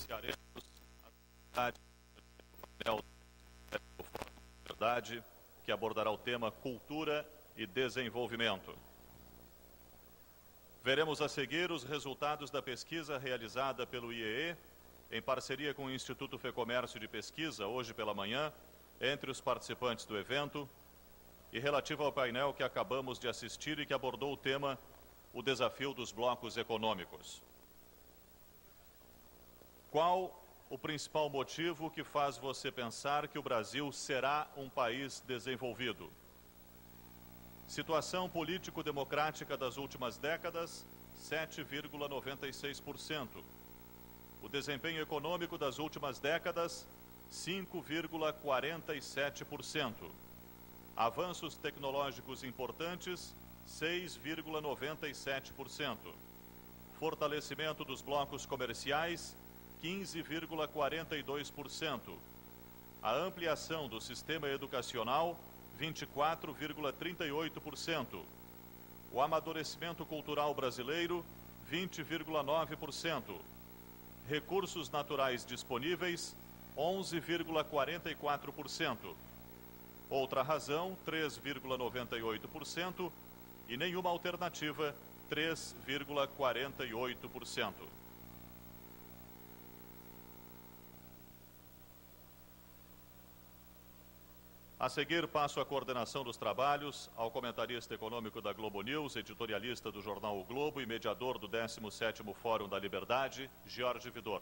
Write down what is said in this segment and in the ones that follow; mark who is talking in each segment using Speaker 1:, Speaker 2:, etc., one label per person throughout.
Speaker 1: iniciaremos a Verdade, que abordará o tema Cultura e Desenvolvimento. Veremos a seguir os resultados da pesquisa realizada pelo IEE, em parceria com o Instituto Fecomércio de Pesquisa, hoje pela manhã, entre os participantes do evento, e relativa ao painel que acabamos de assistir e que abordou o tema O Desafio dos Blocos Econômicos. Qual o principal motivo que faz você pensar que o Brasil será um país desenvolvido? Situação político-democrática das últimas décadas, 7,96%. O desempenho econômico das últimas décadas, 5,47%. Avanços tecnológicos importantes, 6,97%. Fortalecimento dos blocos comerciais, 15,42%. A ampliação do sistema educacional, 24,38%. O amadurecimento cultural brasileiro, 20,9%. Recursos naturais disponíveis, 11,44%. Outra razão, 3,98%. E nenhuma alternativa, 3,48%. A seguir, passo a coordenação dos trabalhos ao comentarista econômico da Globo News, editorialista do jornal O Globo e mediador do 17º Fórum da Liberdade, Jorge Vidor.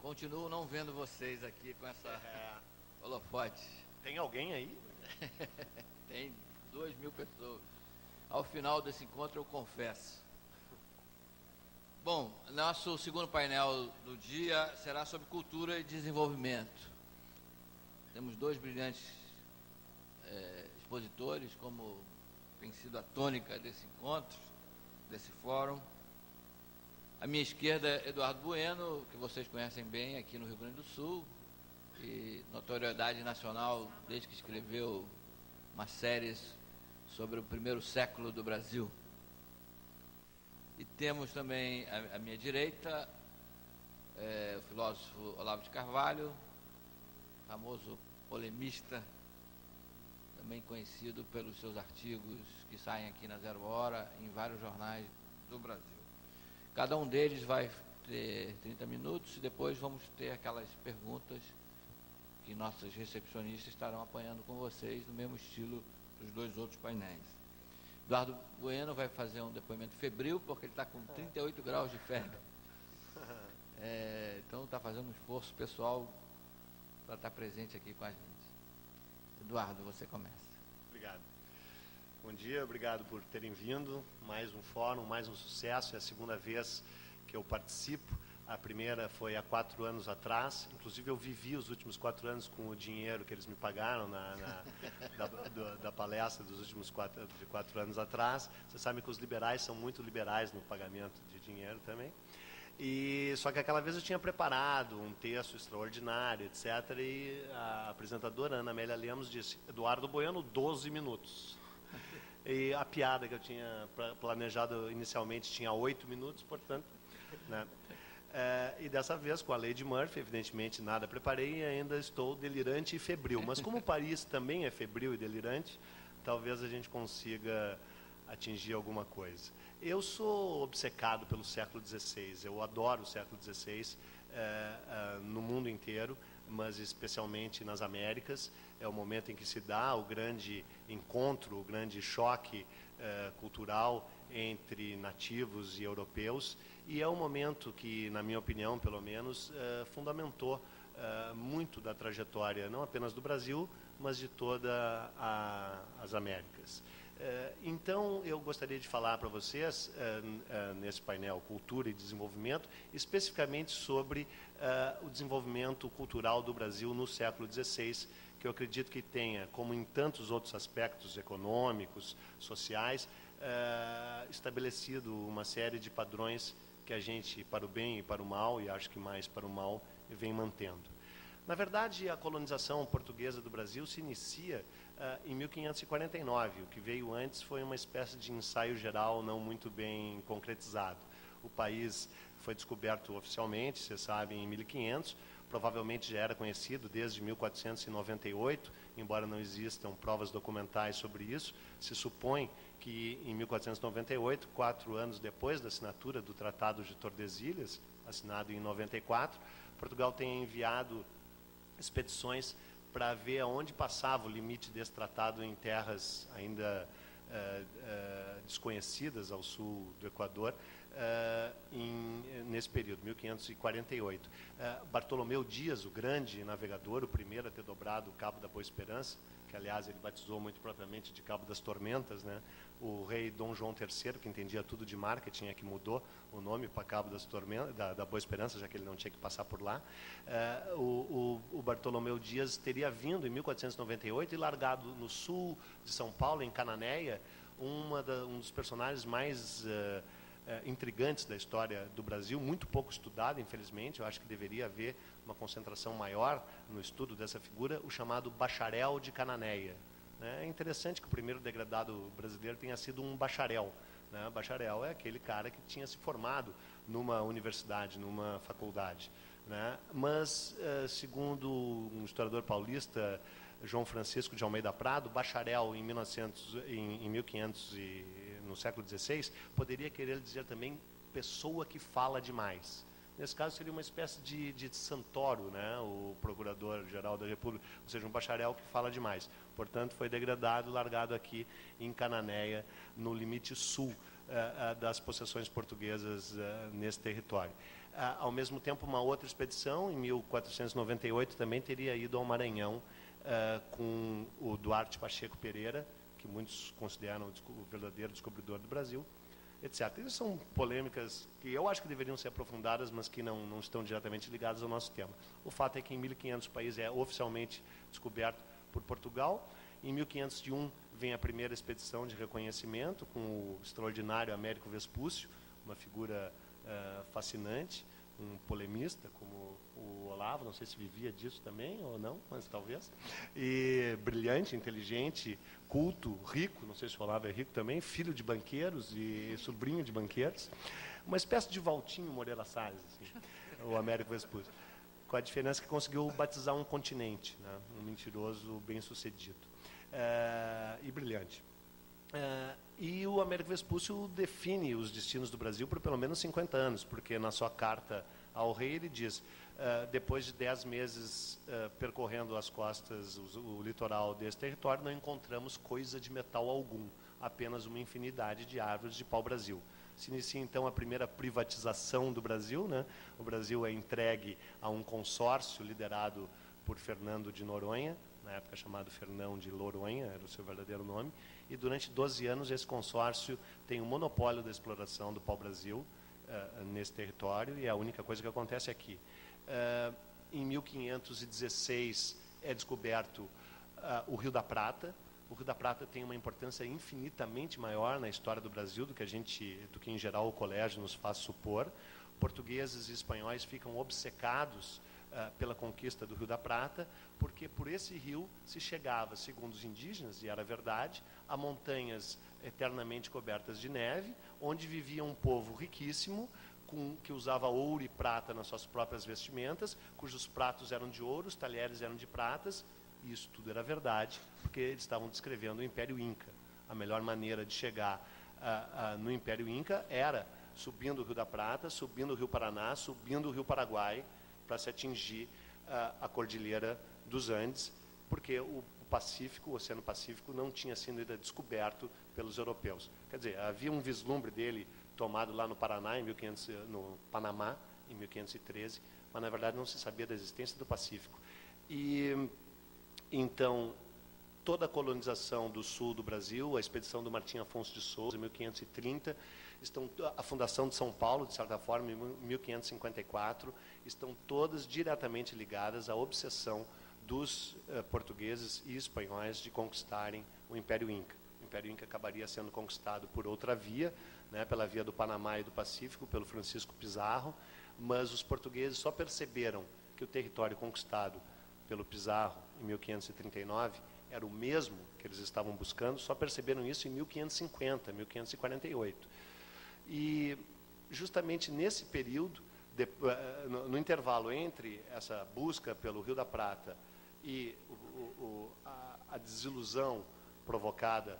Speaker 2: Continuo não vendo vocês aqui com essa é. holofote.
Speaker 3: Tem alguém aí?
Speaker 2: Tem duas mil pessoas. Ao final desse encontro, eu confesso. Bom, nosso segundo painel do dia será sobre cultura e desenvolvimento. Temos dois brilhantes é, expositores, como tem sido a tônica desse encontro, desse fórum. À minha esquerda, Eduardo Bueno, que vocês conhecem bem aqui no Rio Grande do Sul, e notoriedade nacional desde que escreveu uma série sobre o primeiro século do Brasil. E temos também à, minha direita é, o filósofo Olavo de Carvalho, famoso polemista, também conhecido pelos seus artigos que saem aqui na Zero Hora, em vários jornais do Brasil. Cada um deles vai ter 30 minutos e depois vamos ter aquelas perguntas que nossos recepcionistas estarão apanhando com vocês, no mesmo estilo dos dois outros painéis. Eduardo Bueno vai fazer um depoimento febril, porque ele está com 38 graus de febre. É, então está fazendo um esforço pessoal para estar presente aqui com a gente. Eduardo, você começa.
Speaker 3: Obrigado. Bom dia, obrigado por terem vindo. Mais um fórum, mais um sucesso. É a segunda vez que eu participo. A primeira foi há quatro anos atrás. Inclusive, eu vivi os últimos quatro anos com o dinheiro que eles me pagaram na, na da, do, da, palestra dos últimos quatro, de quatro anos atrás. Você sabe que os liberais são muito liberais no pagamento de dinheiro também. E só que aquela vez eu tinha preparado um texto extraordinário, etc. E a apresentadora Ana Amélia Lemos disse: Eduardo Bueno, 12 minutos. E a piada que eu tinha planejado inicialmente tinha 8 minutos, portanto. Né? É, e dessa vez, com a de Murphy, evidentemente nada preparei e ainda estou delirante e febril. Mas como Paris também é febril e delirante, talvez a gente consiga atingir alguma coisa. Eu sou obcecado pelo século XVI, eu adoro o século XVI é, é, no mundo inteiro, mas especialmente nas Américas. É o momento em que se dá o grande encontro, o grande choque é, cultural entre nativos e europeus, e é um momento que, na minha opinião, pelo menos, fundamentou muito da trajetória, não apenas do Brasil, mas de todas as Américas. Eh, então, eu gostaria de falar para vocês, eh, eh, nesse painel Cultura e Desenvolvimento, especificamente sobre o desenvolvimento cultural do Brasil no século XVI, que eu acredito que tenha, como em tantos outros aspectos econômicos, sociais, estabelecido uma série de padrões que a gente, para o bem e para o mal, e acho que mais para o mal, vem mantendo. Na verdade, a colonização portuguesa do Brasil se inicia uh, em 1549. O que veio antes foi uma espécie de ensaio geral não muito bem concretizado. O país foi descoberto oficialmente, você sabe, em 1500, provavelmente já era conhecido desde 1498, embora não existam provas documentais sobre isso. Se supõe que em 1498, quatro anos depois da assinatura do Tratado de Tordesilhas, assinado em 94, Portugal tenha enviado expedições para ver aonde passava o limite desse tratado em terras ainda uh, uh, desconhecidas ao sul do Equador, uh, em, nesse período, 1548. Bartolomeu Dias, o grande navegador, o primeiro a ter dobrado o Cabo da Boa Esperança, que aliás ele batizou muito propriamente de Cabo das Tormentas, né? O rei Dom João III, que entendia tudo de marketing, é que mudou o nome para Cabo das Tormentas, da, da, Boa Esperança, já que ele não tinha que passar por lá. Uh, o, o, o, Bartolomeu Dias teria vindo em 1498 e largado no sul de São Paulo, em Cananéia, da, um dos personagens mais uh, uh, intrigantes da história do Brasil, muito pouco estudado, infelizmente. Eu acho que deveria haver uma concentração maior no estudo dessa figura, o chamado bacharel de Cananéia. É interessante que o primeiro degradado brasileiro tenha sido um bacharel. Né? Bacharel é aquele cara que tinha se formado numa universidade, numa faculdade. Né? Mas, uh, segundo um historiador paulista, João Francisco de Almeida Prado, bacharel em, 1900, em, em 1500 e no século XVI, poderia querer dizer também pessoa que fala demais. Nesse caso, seria uma espécie de, de Santoro, né? o procurador-geral da República, ou seja, um bacharel que fala demais. Portanto, foi degradado, largado aqui em Cananéia, no limite sul uh, uh, das possessões portuguesas uh, nesse território. ao mesmo tempo, uma outra expedição, em 1498, também teria ido ao Maranhão com o Duarte Pacheco Pereira, que muitos consideram o verdadeiro descobridor do Brasil, etc. Isso são polêmicas que eu acho que deveriam ser aprofundadas, mas que não, não estão diretamente ligadas ao nosso tema. O fato é que em 1500 o país é oficialmente descoberto por Portugal. Em 1501 vem a primeira expedição de reconhecimento com o extraordinário Américo Vespúcio, uma figura uh, fascinante, um polemista como o Olavo, não sei se vivia disso também ou não, mas talvez. E brilhante, inteligente, culto, rico, não sei se o Olavo é rico também, filho de banqueiros e sobrinho de banqueiros. Uma espécie de Valtinho Moreira Salles, assim, o Américo Vespúcio. Com a diferença que conseguiu batizar um continente, né? um mentiroso bem-sucedido é, e brilhante. É, e o Américo Vespúcio define os destinos do Brasil por pelo menos 50 anos, porque na sua carta ao rei ele diz Uh, depois de dez meses uh, percorrendo as costas, o, o, litoral desse território, não encontramos coisa de metal algum, apenas uma infinidade de árvores de pau-brasil. Se inicia então a primeira privatização do Brasil. Né? O Brasil é entregue a um consórcio liderado por Fernando de Noronha, na época chamado Fernão de Loronha, era o seu verdadeiro nome, e durante 12 anos esse consórcio tem o um monopólio da exploração do pau-brasil uh, nesse território, e a única coisa que acontece aqui Uh, em 1516 é descoberto uh, o Rio da Prata. O Rio da Prata tem uma importância infinitamente maior na história do Brasil do que a gente, do que em geral o colégio nos faz supor. Portugueses e espanhóis ficam obcecados uh, pela conquista do Rio da Prata, porque por esse rio se chegava, segundo os indígenas, e era verdade, a montanhas eternamente cobertas de neve, onde vivia um povo riquíssimo, com, que usava ouro e prata nas suas próprias vestimentas, cujos pratos eram de ouro, os talheres eram de pratas, e isso tudo era verdade, porque eles estavam descrevendo o Império Inca. A melhor maneira de chegar uh, uh, no Império Inca era subindo o Rio da Prata, subindo o Rio Paraná, subindo o Rio Paraguai, para se atingir uh, a Cordilheira dos Andes, porque o Pacífico, o Oceano Pacífico, não tinha sido ainda descoberto pelos europeus. Quer dizer, havia um vislumbre dele tomado lá no Paraná, em 1500, no Panamá, em 1513, mas na verdade não se sabia da existência do Pacífico. E então toda a colonização do sul do Brasil, a expedição do Martim Afonso de Souza, em 1530, estão, a fundação de São Paulo, de certa forma, em 1554, estão todas diretamente ligadas à obsessão dos uh, portugueses e espanhóis de conquistarem o Império Inca. O Império Inca acabaria sendo conquistado por outra via, né, pela via do Panamá e do Pacífico, pelo Francisco Pizarro, mas os portugueses só perceberam que o território conquistado pelo Pizarro em 1539 era o mesmo que eles estavam buscando, só perceberam isso em 1550, 1548. E justamente nesse período, de, uh, no, no, intervalo entre essa busca pelo Rio da Prata e o, o, a, a, desilusão provocada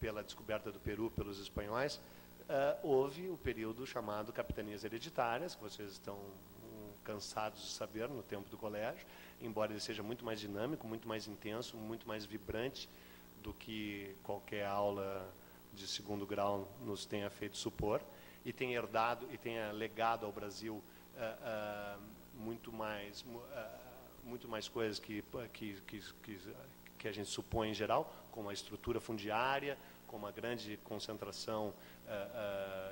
Speaker 3: pela descoberta do Peru pelos espanhóis, uh, houve o período chamado capitanias hereditárias, que vocês estão um, cansados de saber no tempo do colégio, embora ele seja muito mais dinâmico, muito mais intenso, muito mais vibrante do que qualquer aula de segundo grau nos tenha feito supor e tenha herdado e tenha legado ao Brasil uh, uh, muito mais uh, muito mais coisas que, que, que, que, a gente supõe em geral, como a estrutura fundiária, como a grande concentração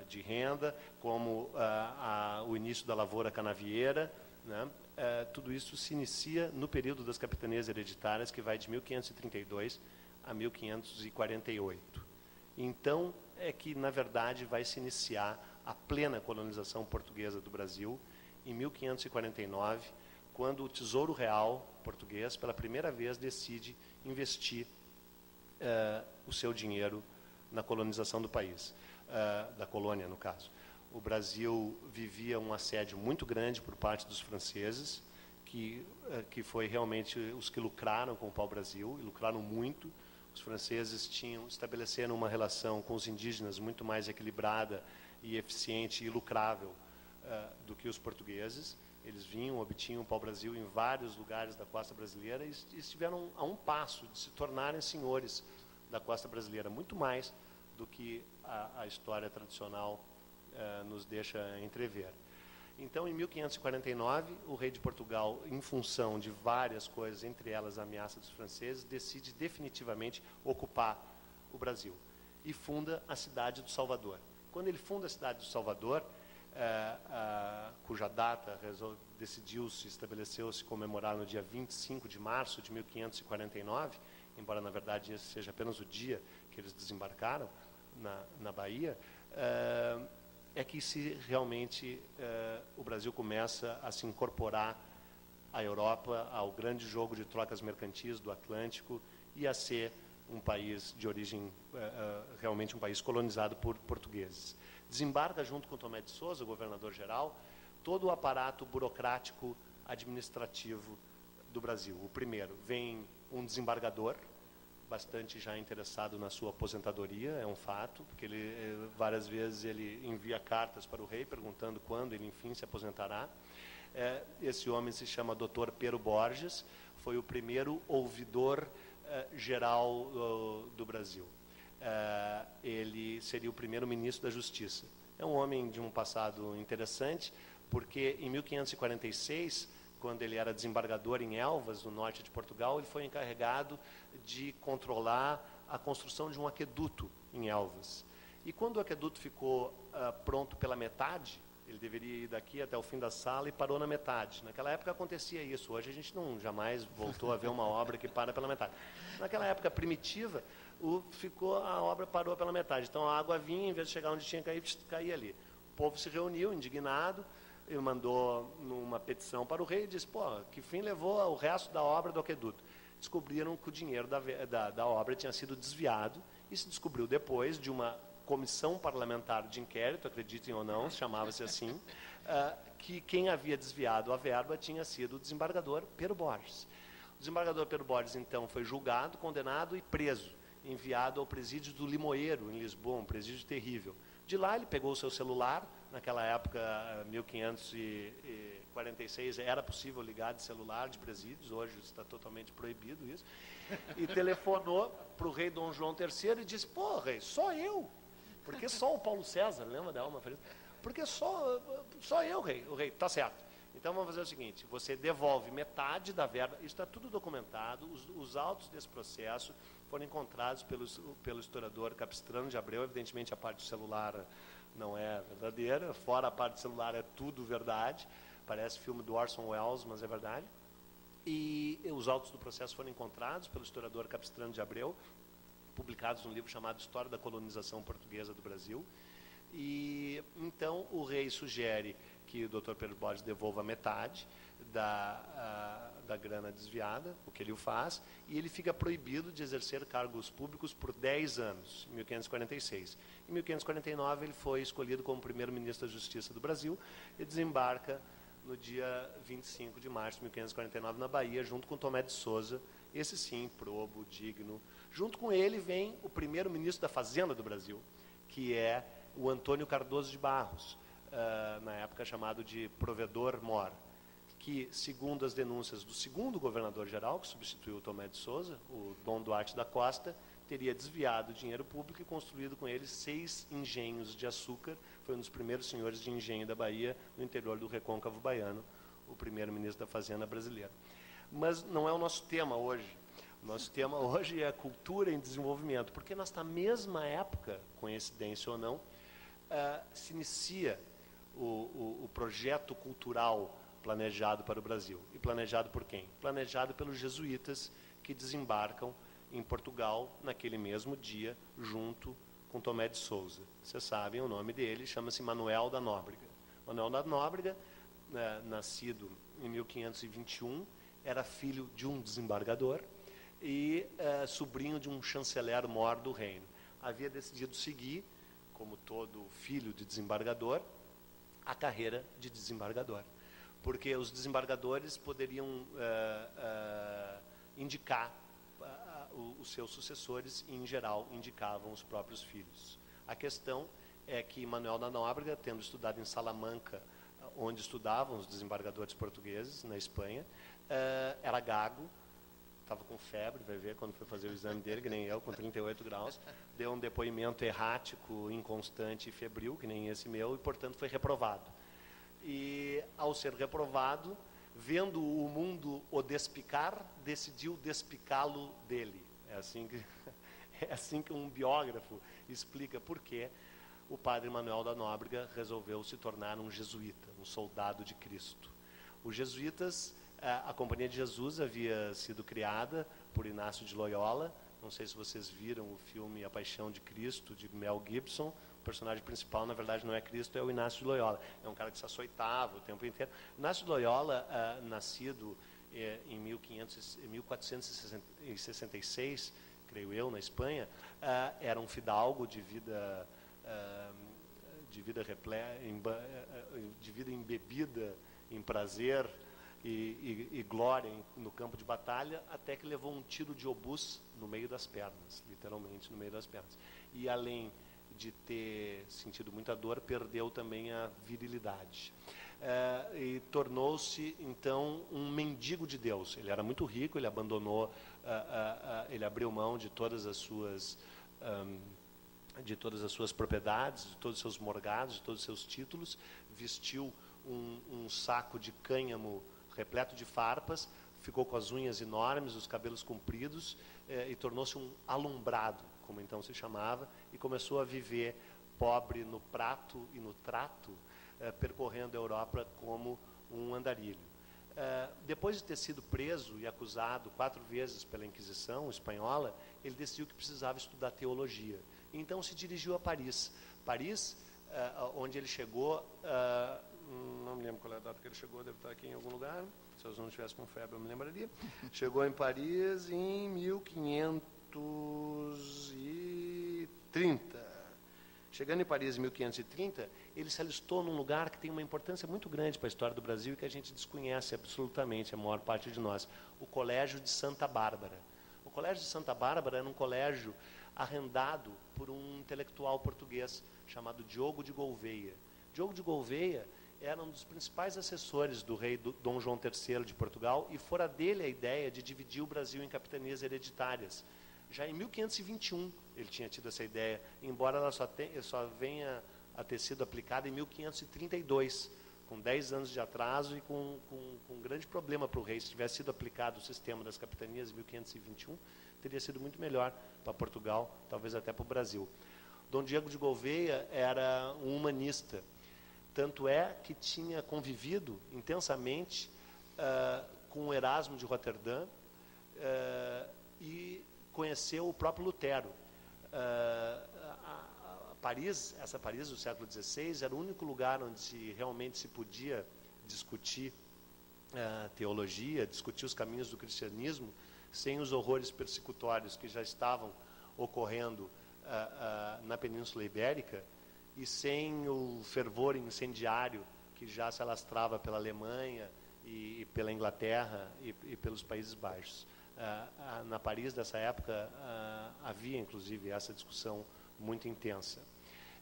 Speaker 3: de renda, como a, o início da lavoura canavieira, né? tudo isso se inicia no período das capitanias hereditárias, que vai de 1532 a 1548. Então, é que, na verdade, vai se iniciar a plena colonização portuguesa do Brasil em 1549, quando o Tesouro Real português, pela primeira vez, decide investir uh, o seu dinheiro na colonização do país, uh, da colônia, no caso. O Brasil vivia um assédio muito grande por parte dos franceses, que, uh, que foi realmente os que lucraram com o pau-brasil, e lucraram muito, os franceses tinham estabeleceram uma relação com os indígenas muito mais equilibrada e eficiente e lucrável uh, do que os portugueses. Eles vinham, obtinham o pau-brasil em vários lugares da costa brasileira e estiveram a um passo de se tornarem senhores da costa brasileira, muito mais do que a, a história tradicional uh, nos deixa entrever. Então, em 1549, o rei de Portugal, em função de várias coisas, entre elas a ameaça dos franceses, decide definitivamente ocupar o Brasil e funda a cidade do Salvador. Quando ele funda a cidade do Salvador, eh, cuja data decidiu-se, estabeleceu-se comemorar no dia 25 de março de 1549, embora na verdade esse seja apenas o dia que eles desembarcaram na, na Bahia, eh, é que se realmente uh, o Brasil começa a se incorporar à Europa, ao grande jogo de trocas mercantis do Atlântico e a ser um país de origem, uh, uh, realmente um país colonizado por portugueses. Desembarca junto com Tomé de Souza, governador-geral, todo o aparato burocrático administrativo do Brasil. O primeiro, vem um desembargador, bastante já interessado na sua aposentadoria, é um fato, porque ele eh, várias vezes ele envia cartas para o rei perguntando quando ele enfim se aposentará. É, esse homem se chama Dr. Pero Borges, foi o primeiro ouvidor é, geral do, do Brasil. É, ele seria o primeiro ministro da Justiça. É um homem de um passado interessante, porque em 1546 quando ele era desembargador em Elvas, no norte de Portugal, ele foi encarregado de controlar a construção de um aqueduto em Elvas. E quando o aqueduto ficou uh, pronto pela metade, ele deveria ir daqui até o fim da sala e parou na metade. Naquela época acontecia isso. Hoje a gente não jamais voltou a ver uma obra que para pela metade. Naquela época primitiva, o, ficou a obra parou pela metade. Então a água vinha, em vez de chegar onde tinha que cair, caía ali. O povo se reuniu, indignado, ele mandou uma petição para o rei e disse, pô, que fim levou o resto da obra do aqueduto? Descobriram que o dinheiro da, da, da obra tinha sido desviado e se descobriu depois de uma comissão parlamentar de inquérito, acreditem ou não, chamava-se assim, uh, que quem havia desviado a verba tinha sido o desembargador Pedro Borges. O desembargador Pedro Borges, então, foi julgado, condenado e preso, enviado ao presídio do Limoeiro, em Lisboa, um presídio terrível. De lá ele pegou o seu celular, naquela época, 1546, era possível ligar de celular de presídios, hoje está totalmente proibido isso, e telefonou para o rei Dom João III e disse, pô, rei, só eu, porque só o Paulo César, lembra da Alma Feliz? Porque só, só eu, rei, o rei, tá certo. Então vamos fazer o seguinte: você devolve metade da verba, isso está tudo documentado, os, os, autos desse processo foram encontrados pelo, pelo historiador Capistrano de Abreu, evidentemente a parte do celular não é verdadeira, fora a parte celular é tudo verdade, parece filme do Orson Welles, mas é verdade. E os autos do processo foram encontrados pelo historiador Capistrano de Abreu, publicados num livro chamado História da Colonização Portuguesa do Brasil. E então o rei sugere que o Dr. Pedro Borges devolva metade da, da grana desviada, o que ele faz, e ele fica proibido de exercer cargos públicos por 10 anos, em 1546. Em 1549, ele foi escolhido como primeiro-ministro da Justiça do Brasil e desembarca no dia 25 de março de 1549 na Bahia, junto com Tomé de Souza, esse sim, probo, digno. Junto com ele vem o primeiro-ministro da Fazenda do Brasil, que é o Antônio Cardoso de Barros, uh, na época chamado de provedor mor, que, segundo as denúncias do segundo governador-geral, que substituiu o Tomé de Souza, o Dom Duarte da Costa, teria desviado dinheiro público e construído com ele seis engenhos de açúcar. Foi um dos primeiros senhores de engenho da Bahia, no interior do recôncavo baiano, o primeiro-ministro da Fazenda brasileira. Mas não é o nosso tema hoje. O nosso tema hoje é a cultura em desenvolvimento, porque nesta mesma época, coincidência ou não, uh, se inicia o, o, o projeto cultural planejado para o Brasil. E planejado por quem? Planejado pelos jesuítas que desembarcam em Portugal naquele mesmo dia, junto com Tomé de Souza. Vocês sabem o nome dele, chama-se Manuel da Nóbrega. Manuel da Nóbrega, né, nascido em 1521, era filho de um desembargador e é, sobrinho de um chanceler mor do reino. Havia decidido seguir, como todo filho de desembargador, a carreira de desembargador. Porque os desembargadores poderiam é, é, indicar os seus sucessores e, em geral, indicavam os próprios filhos. A questão é que Manuel da Nóbrega, tendo estudado em Salamanca, onde estudavam os desembargadores portugueses, na Espanha, uh, era gago, estava com febre, vai ver quando foi fazer o exame dele, que nem eu, com 38 graus, deu um depoimento errático, inconstante e febril, que nem esse meu, e, portanto, foi reprovado. E, ao ser reprovado, vendo o mundo o despicar, decidiu despicá-lo dele. É assim que é assim que um biógrafo explica por que o padre Manuel da Nóbrega resolveu se tornar um jesuíta, um soldado de Cristo. Os jesuítas, a Companhia de Jesus havia sido criada por Inácio de Loyola. Não sei se vocês viram o filme A Paixão de Cristo, de Mel Gibson personagem principal, na verdade, não é Cristo, é o Inácio de Loyola. É um cara que se açoitava o tempo inteiro. Inácio de Loyola, uh, nascido eh, em 1500, 1466, creio eu, na Espanha, uh, era um fidalgo de vida, uh, de, vida reple, em, de vida embebida em prazer e, e, e glória no campo de batalha, até que levou um tiro de obus no meio das pernas, literalmente no meio das pernas. E além de ter sentido muita dor, perdeu também a virilidade. É, e tornou-se, então, um mendigo de Deus. Ele era muito rico, ele abandonou, uh, uh, uh, ele abriu mão de todas as suas. Um, de todas as suas propriedades, de todos os seus morgados, de todos os seus títulos, vestiu um, um saco de cânhamo repleto de farpas, ficou com as unhas enormes, os cabelos compridos e tornou-se um alumbrado como então se chamava, e começou a viver pobre no prato e no trato, eh, percorrendo a Europa como um andarilho. Eh, depois de ter sido preso e acusado quatro vezes pela Inquisição espanhola, ele decidiu que precisava estudar teologia. Então se dirigiu a Paris. Paris, eh, onde ele chegou, não me lembro qual é a data que ele chegou, deve estar aqui em algum lugar. Se eu não estivesse com febre, eu me lembraria. Chegou em Paris em 1500 1530. Chegando em Paris em 1530, ele se alistou num lugar que tem uma importância muito grande para a história do Brasil e que a gente desconhece absolutamente, a maior parte de nós, o Colégio de Santa Bárbara. O Colégio de Santa Bárbara era um colégio arrendado por um intelectual português chamado Diogo de Gouveia. Diogo de Gouveia era um dos principais assessores do rei Dom João III de Portugal e fora dele a ideia de dividir o Brasil em capitanias hereditárias. Já em 1521 ele tinha tido essa ideia, embora ela só, tenha, só venha a ter sido aplicada em 1532, com 10 anos de atraso e com, com, com um grande problema para o rei. Se tivesse sido aplicado o sistema das capitanias em 1521, teria sido muito melhor para Portugal, talvez até para o Brasil. Dom Diego de Gouveia era um humanista, tanto é que tinha convivido intensamente uh, com Erasmo de Roterdã uh, e conheceu o próprio Lutero. Uh, a, a Paris, essa Paris do século XVI, era o único lugar onde se, realmente se podia discutir uh, teologia, discutir os caminhos do cristianismo, sem os horrores persecutórios que já estavam ocorrendo uh, na Península Ibérica e sem o fervor incendiário que já se alastrava pela Alemanha e, e pela Inglaterra e, e, pelos Países Baixos. Na Paris dessa época havia inclusive essa discussão muito intensa.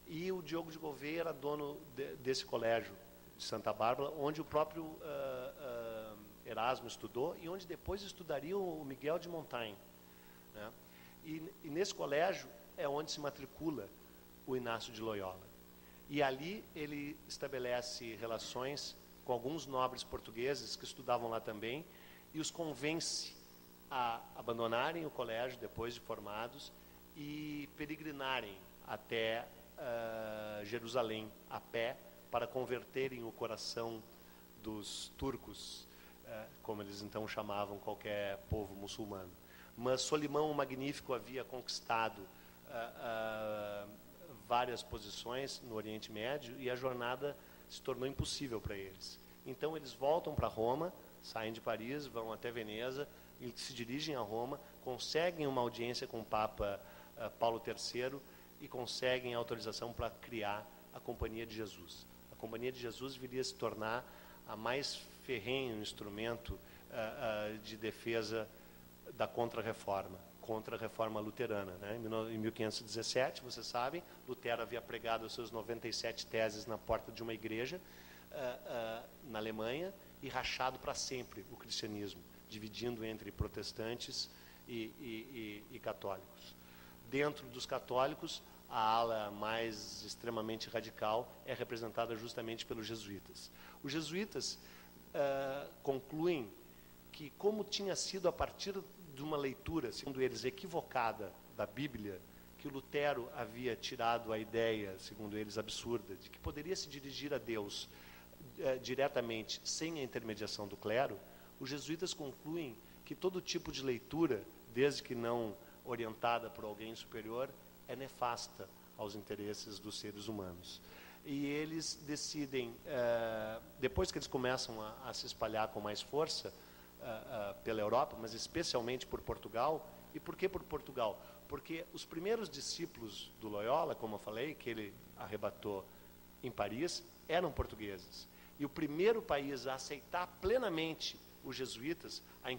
Speaker 3: E o Diogo de Gouveia era dono de, desse colégio de Santa Bárbara, onde o próprio uh, uh, Erasmo estudou e onde depois estudaria o Miguel de Montaigne. Né? E, e, nesse colégio é onde se matricula o Inácio de Loyola. E ali ele estabelece relações com alguns nobres portugueses que estudavam lá também e os convence a abandonarem o colégio depois de formados e peregrinarem até uh, Jerusalém a pé para converterem o coração dos turcos, uh, como eles então chamavam qualquer povo muçulmano. Mas Solimão o Magnífico havia conquistado uh, várias posições no Oriente Médio e a jornada se tornou impossível para eles. Então eles voltam para Roma, saem de Paris, vão até Veneza e se dirigem a Roma, conseguem uma audiência com o Papa uh, Paulo III e conseguem autorização para criar a Companhia de Jesus. A Companhia de Jesus viria a se tornar a mais ferrenho instrumento uh, uh, de defesa da contra-reforma, contra-reforma luterana. Né? Em 1517, vocês sabem, Lutero havia pregado as suas 97 teses na porta de uma igreja na Alemanha e rachado para sempre o cristianismo, dividindo entre protestantes e, e, e, e católicos. Dentro dos católicos, a ala mais extremamente radical é representada justamente pelos jesuítas. Os jesuítas uh, concluem que, como tinha sido a partir de uma leitura, segundo eles, equivocada da Bíblia, que Lutero havia tirado a ideia, segundo eles, absurda, de que poderia se dirigir a Deus uh, diretamente sem a intermediação do clero, os jesuítas concluem que todo tipo de leitura, desde que não orientada por alguém superior, é nefasta aos interesses dos seres humanos. E eles decidem, eh, depois que eles começam a, se espalhar com mais força eh, eh, pela Europa, mas especialmente por Portugal, e por que por Portugal? Porque os primeiros discípulos do Loyola, como eu falei, que ele arrebatou em Paris, eram portugueses. E o primeiro país a aceitar plenamente os jesuítas, a,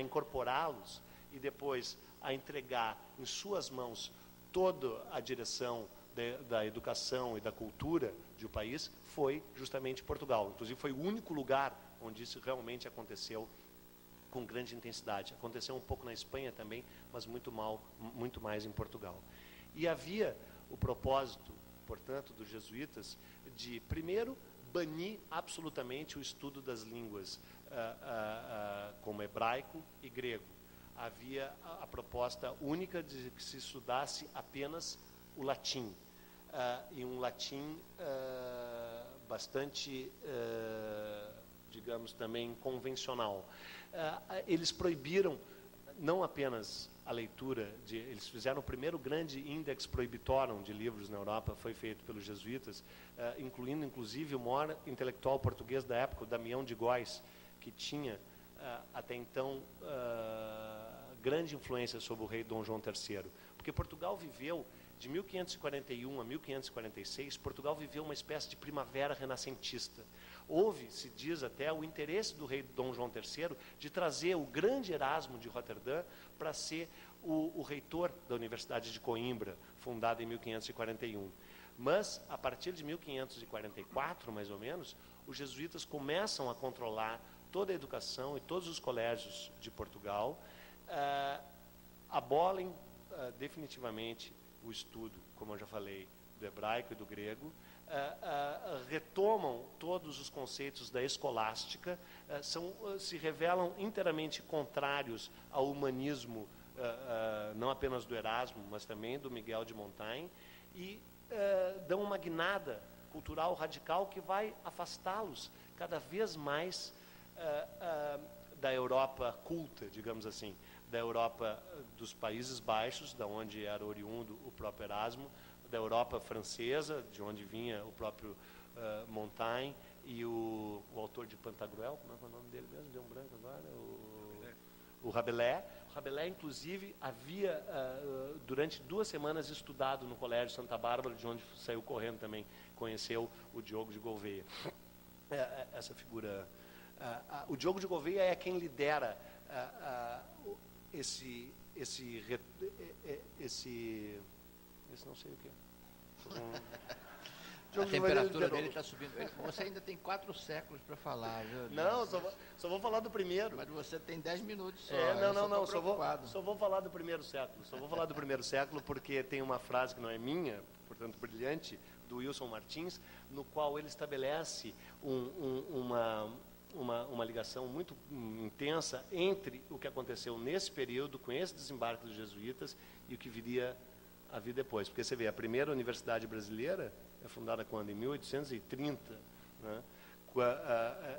Speaker 3: incorporá-los e depois a entregar em suas mãos toda a direção de, da educação e da cultura de um país foi justamente Portugal. Inclusive, foi o único lugar onde isso realmente aconteceu com grande intensidade. Aconteceu um pouco na Espanha também, mas muito, mal, muito mais em Portugal. E havia o propósito, portanto, dos jesuítas de, primeiro, banir absolutamente o estudo das línguas uh, uh, uh, como hebraico e grego havia a, proposta única de que se estudasse apenas o latim. Uh, e um latim uh, bastante, uh, digamos, também convencional. eles proibiram não apenas a leitura, de, eles fizeram o primeiro grande index prohibitorum de livros na Europa, foi feito pelos jesuítas, incluindo inclusive o maior intelectual português da época, o Damião de Góis, que tinha até então grande influência sobre o rei Dom João III, porque Portugal viveu de 1541 a 1546, Portugal viveu uma espécie de primavera renascentista. Houve, se diz até, o interesse do rei Dom João III de trazer o grande Erasmo de Roterdã para ser o, o reitor da Universidade de Coimbra, fundada em 1541. Mas, a partir de 1544, mais ou menos, os jesuítas começam a controlar toda a educação e todos os colégios de Portugal uh, abolem uh, definitivamente o estudo, como eu já falei, do hebraico e do grego, uh, retomam todos os conceitos da escolástica, são, se revelam inteiramente contrários ao humanismo, não apenas do Erasmo, mas também do Miguel de Montaigne, e dão uma guinada cultural radical que vai afastá-los cada vez mais da Europa culta, digamos assim da Europa dos Países Baixos, da onde era oriundo o próprio Erasmo, da Europa francesa, de onde vinha o próprio uh, Montaigne, e o, o, autor de Pantagruel, como é, é o nome dele mesmo? Deu um branco agora? O, o Rabelais. O Rabelais, inclusive, havia, uh, durante duas semanas, estudado no Colégio Santa Bárbara, de onde saiu correndo também, conheceu o Diogo de Gouveia. É, essa figura. Uh, o Diogo de Gouveia é quem lidera esse, esse, esse, esse, não sei o que.
Speaker 2: a temperatura dele está subindo. Você ainda tem quatro séculos para falar. Viu?
Speaker 3: Não, só vou, só vou falar do primeiro.
Speaker 2: Mas você tem dez minutos só.
Speaker 3: É, não, não, não. Só vou, só vou falar do primeiro século. Só vou falar do primeiro século porque tem uma frase que não é minha, portanto brilhante, do Wilson Martins, no qual ele estabelece um, um, uma, uma, uma ligação muito intensa entre o que aconteceu nesse período, com esse desembarque dos jesuítas, e o que viria a vir depois. Porque você vê, a primeira universidade brasileira é fundada quando? Em 1830. Né?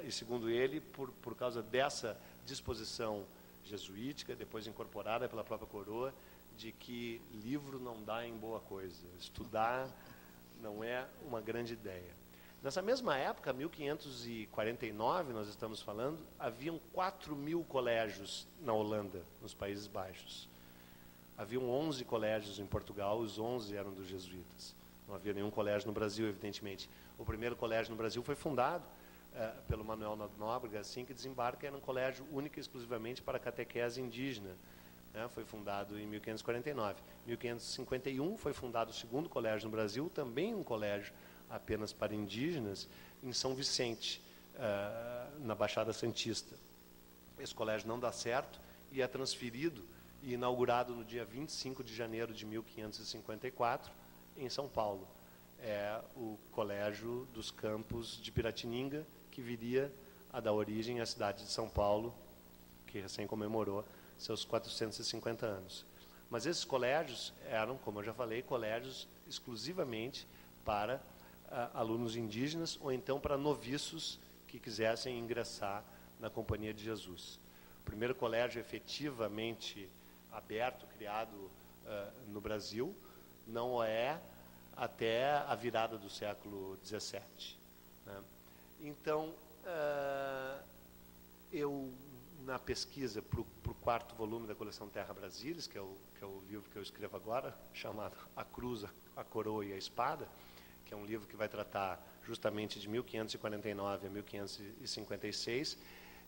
Speaker 3: E segundo ele, por, por causa dessa disposição jesuítica, depois incorporada pela própria coroa, de que livro não dá em boa coisa. Estudar não é uma grande ideia. Nessa mesma época, 1549, nós estamos falando, haviam 4 mil colégios na Holanda, nos Países Baixos. Haviam 11 colégios em Portugal, os 11 eram dos jesuítas. Não havia nenhum colégio no Brasil, evidentemente. O primeiro colégio no Brasil foi fundado eh, pelo Manuel Nóbrega, assim que desembarca, era um colégio único e exclusivamente para catequese indígena. Né? Foi fundado em 1549. Em 1551 foi fundado o segundo colégio no Brasil, também um colégio apenas para indígenas, em São Vicente, uh, na Baixada Santista. Esse colégio não dá certo e é transferido e inaugurado no dia 25 de janeiro de 1554, em São Paulo. É o Colégio dos Campos de Piratininga, que viria a dar origem à cidade de São Paulo, que recém comemorou seus 450 anos. Mas esses colégios eram, como eu já falei, colégios exclusivamente para alunos indígenas ou então para noviços que quisessem ingressar na Companhia de Jesus. O primeiro colégio efetivamente aberto, criado uh, no Brasil, não é até a virada do século XVII. Né? Então, uh, eu, na pesquisa para o quarto volume da coleção Terra Brasilis, que é, o, que é o livro que eu escrevo agora, chamado A Cruz, a Coroa e a Espada, que é um livro que vai tratar justamente de 1549 a 1556,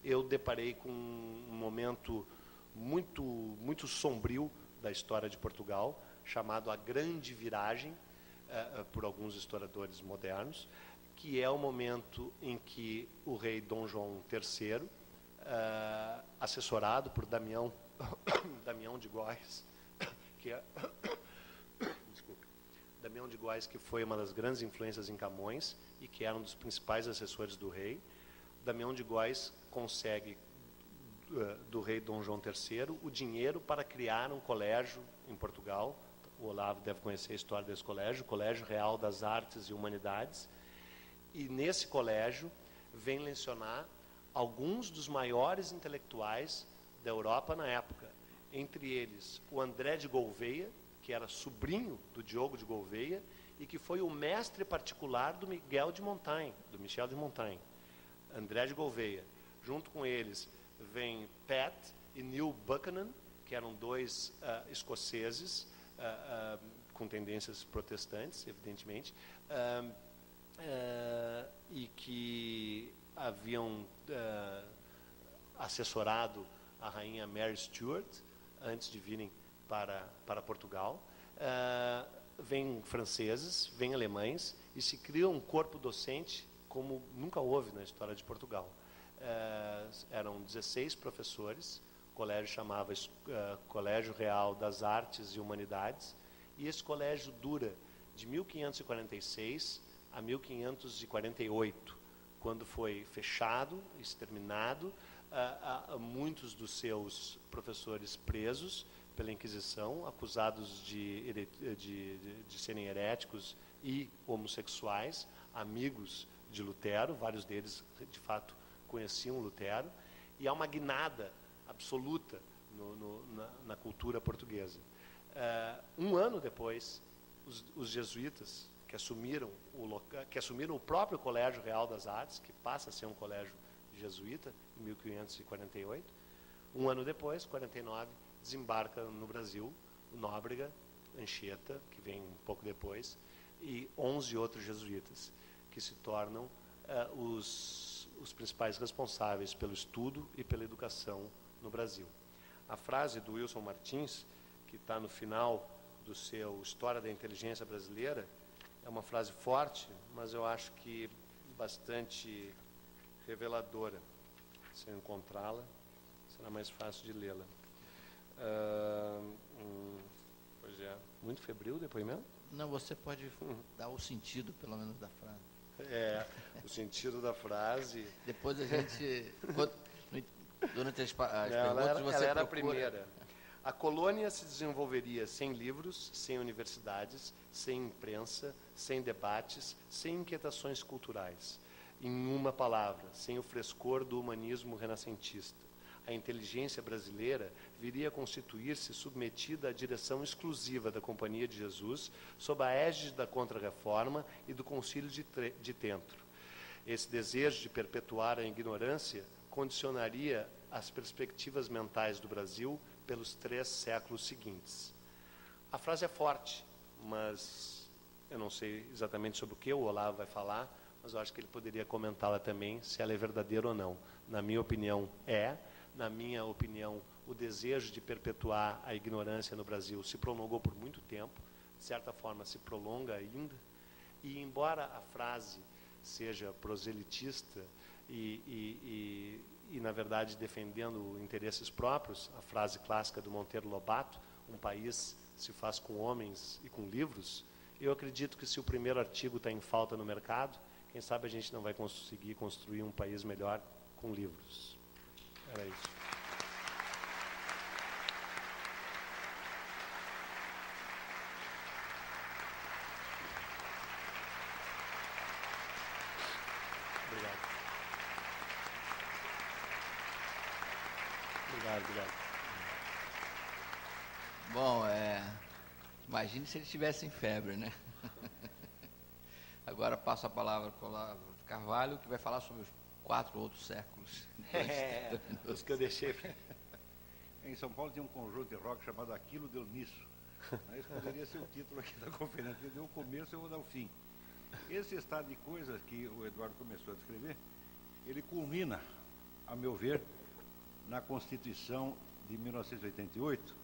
Speaker 3: eu deparei com um momento muito, muito sombrio da história de Portugal, chamado a Grande Viragem, uh, por alguns historiadores modernos, que é o momento em que o rei Dom João III, eh, assessorado por Damião, Damião de Góes, que é Damião de Góes, que foi uma das grandes influências em Camões e que era um dos principais assessores do rei. Damião de Góes consegue uh, do rei Dom João III o dinheiro para criar um colégio em Portugal. O Olavo deve conhecer a história desse colégio, o Colégio Real das Artes e Humanidades. E nesse colégio vem lecionar alguns dos maiores intelectuais da Europa na época, entre eles o André de Gouveia, que era sobrinho do Diogo de Gouveia e que foi o mestre particular do Miguel de Montaigne, do Michel de Montaigne, André de Gouveia. Junto com eles vem Pat e Neil Buchanan, que eram dois uh, escoceses uh, uh, com tendências protestantes, evidentemente, e que haviam assessorado a rainha Mary Stuart antes de virem para, para Portugal. Uh, vêm franceses, vêm alemães e se cria um corpo docente como nunca houve na história de Portugal. Uh, eram 16 professores, o colégio chamava uh, Colégio Real das Artes e Humanidades, e esse colégio dura de 1546 a 1548, quando foi fechado, exterminado, uh, muitos dos seus professores presos, pela Inquisição, acusados de, de, de, de serem heréticos e homossexuais, amigos de Lutero, vários deles, de fato, conheciam Lutero, e há uma guinada absoluta no, no, na, na, cultura portuguesa. Uh, um ano depois os, os jesuítas que assumiram o que assumiram o próprio Colégio Real das Artes, que passa a ser um colégio jesuíta em 1548. Um ano depois, 49, desembarca no Brasil Nóbrega, Anchieta, que vem um pouco depois, e 11 outros jesuítas, que se tornam uh, os, os principais responsáveis pelo estudo e pela educação no Brasil. A frase do Wilson Martins, que está no final do seu História da Inteligência Brasileira, é uma frase forte, mas eu acho que bastante reveladora. Se eu encontrá-la, será mais fácil de lê-la. Uh, hum, pois é. Muito febril o depoimento?
Speaker 2: Não, você pode uhum. dar o sentido, pelo menos, da frase.
Speaker 3: É, o sentido da frase.
Speaker 2: Depois a gente. durante as, as Não, perguntas,
Speaker 3: ela era,
Speaker 2: você
Speaker 3: ela era a primeira. A colônia se desenvolveria sem livros, sem universidades, sem imprensa, sem debates, sem inquietações culturais. Em uma palavra, sem o frescor do humanismo renascentista. A inteligência brasileira viria a constituir-se submetida à direção exclusiva da Companhia de Jesus, sob a égide da Contra-Reforma e do Concílio de, de Tentro. Esse desejo de perpetuar a ignorância condicionaria as perspectivas mentais do Brasil pelos três séculos seguintes. A frase é forte, mas eu não sei exatamente sobre o que o Olavo vai falar, mas eu acho que ele poderia comentá-la também, se ela é verdadeira ou não. Na minha opinião, é. Na minha opinião, o desejo de perpetuar a ignorância no Brasil se prolongou por muito tempo, de certa forma se prolonga ainda. E embora a frase seja proselitista e, e, e e, na verdade, defendendo interesses próprios, a frase clássica do Monteiro Lobato, um país se faz com homens e com livros, eu acredito que se o primeiro artigo está em falta no mercado, quem sabe a gente não vai conseguir construir um país melhor com livros. Era isso.
Speaker 2: Imagine se ele tivesse em febre, né? Agora passo a palavra para o Carvalho, que vai falar sobre os quatro outros séculos.
Speaker 3: É, os que eu deixei.
Speaker 4: Em São Paulo tem um conjunto de rock chamado Aquilo Deu Nisso. Esse poderia ser o título aqui da conferência. Deu o começo, eu vou dar o fim. Esse estado de coisas que o Eduardo começou a descrever, ele culmina, a meu ver, na Constituição de 1988,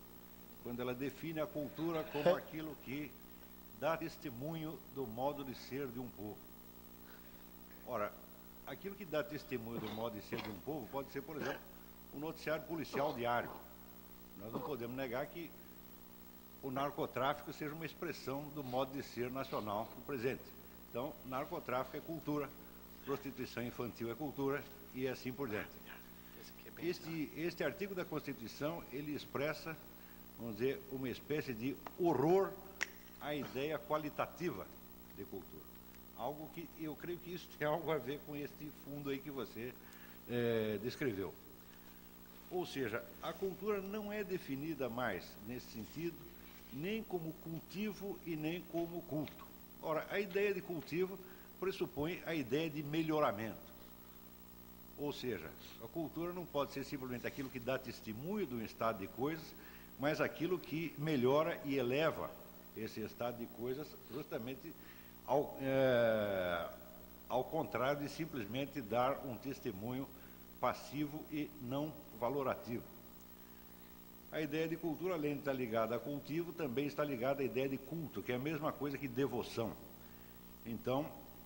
Speaker 4: quando ela define a cultura como aquilo que dá testemunho do modo de ser de um povo. Ora, aquilo que dá testemunho do modo de ser de um povo pode ser, por exemplo, o um noticiário policial diário. Nós não podemos negar que o narcotráfico seja uma expressão do modo de ser nacional do presente. Então, narcotráfico é cultura, prostituição infantil é cultura e assim por diante. Este, este artigo da Constituição, ele expressa vamos dizer, uma espécie de horror à ideia qualitativa de cultura. Algo que eu creio que isso tem algo a ver com este fundo aí que você é, descreveu. Ou seja, a cultura não é definida mais, nesse sentido, nem como cultivo e nem como culto. Ora, a ideia de cultivo pressupõe a ideia de melhoramento. Ou seja, a cultura não pode ser simplesmente aquilo que dá testemunho de um estado de coisas, mas aquilo que melhora e eleva esse estado de coisas, justamente ao, é, ao contrário de simplesmente dar um testemunho passivo e não valorativo. A ideia de cultura, além de estar ligada a cultivo, também está ligada à ideia de culto, que é a mesma coisa que devoção. Então,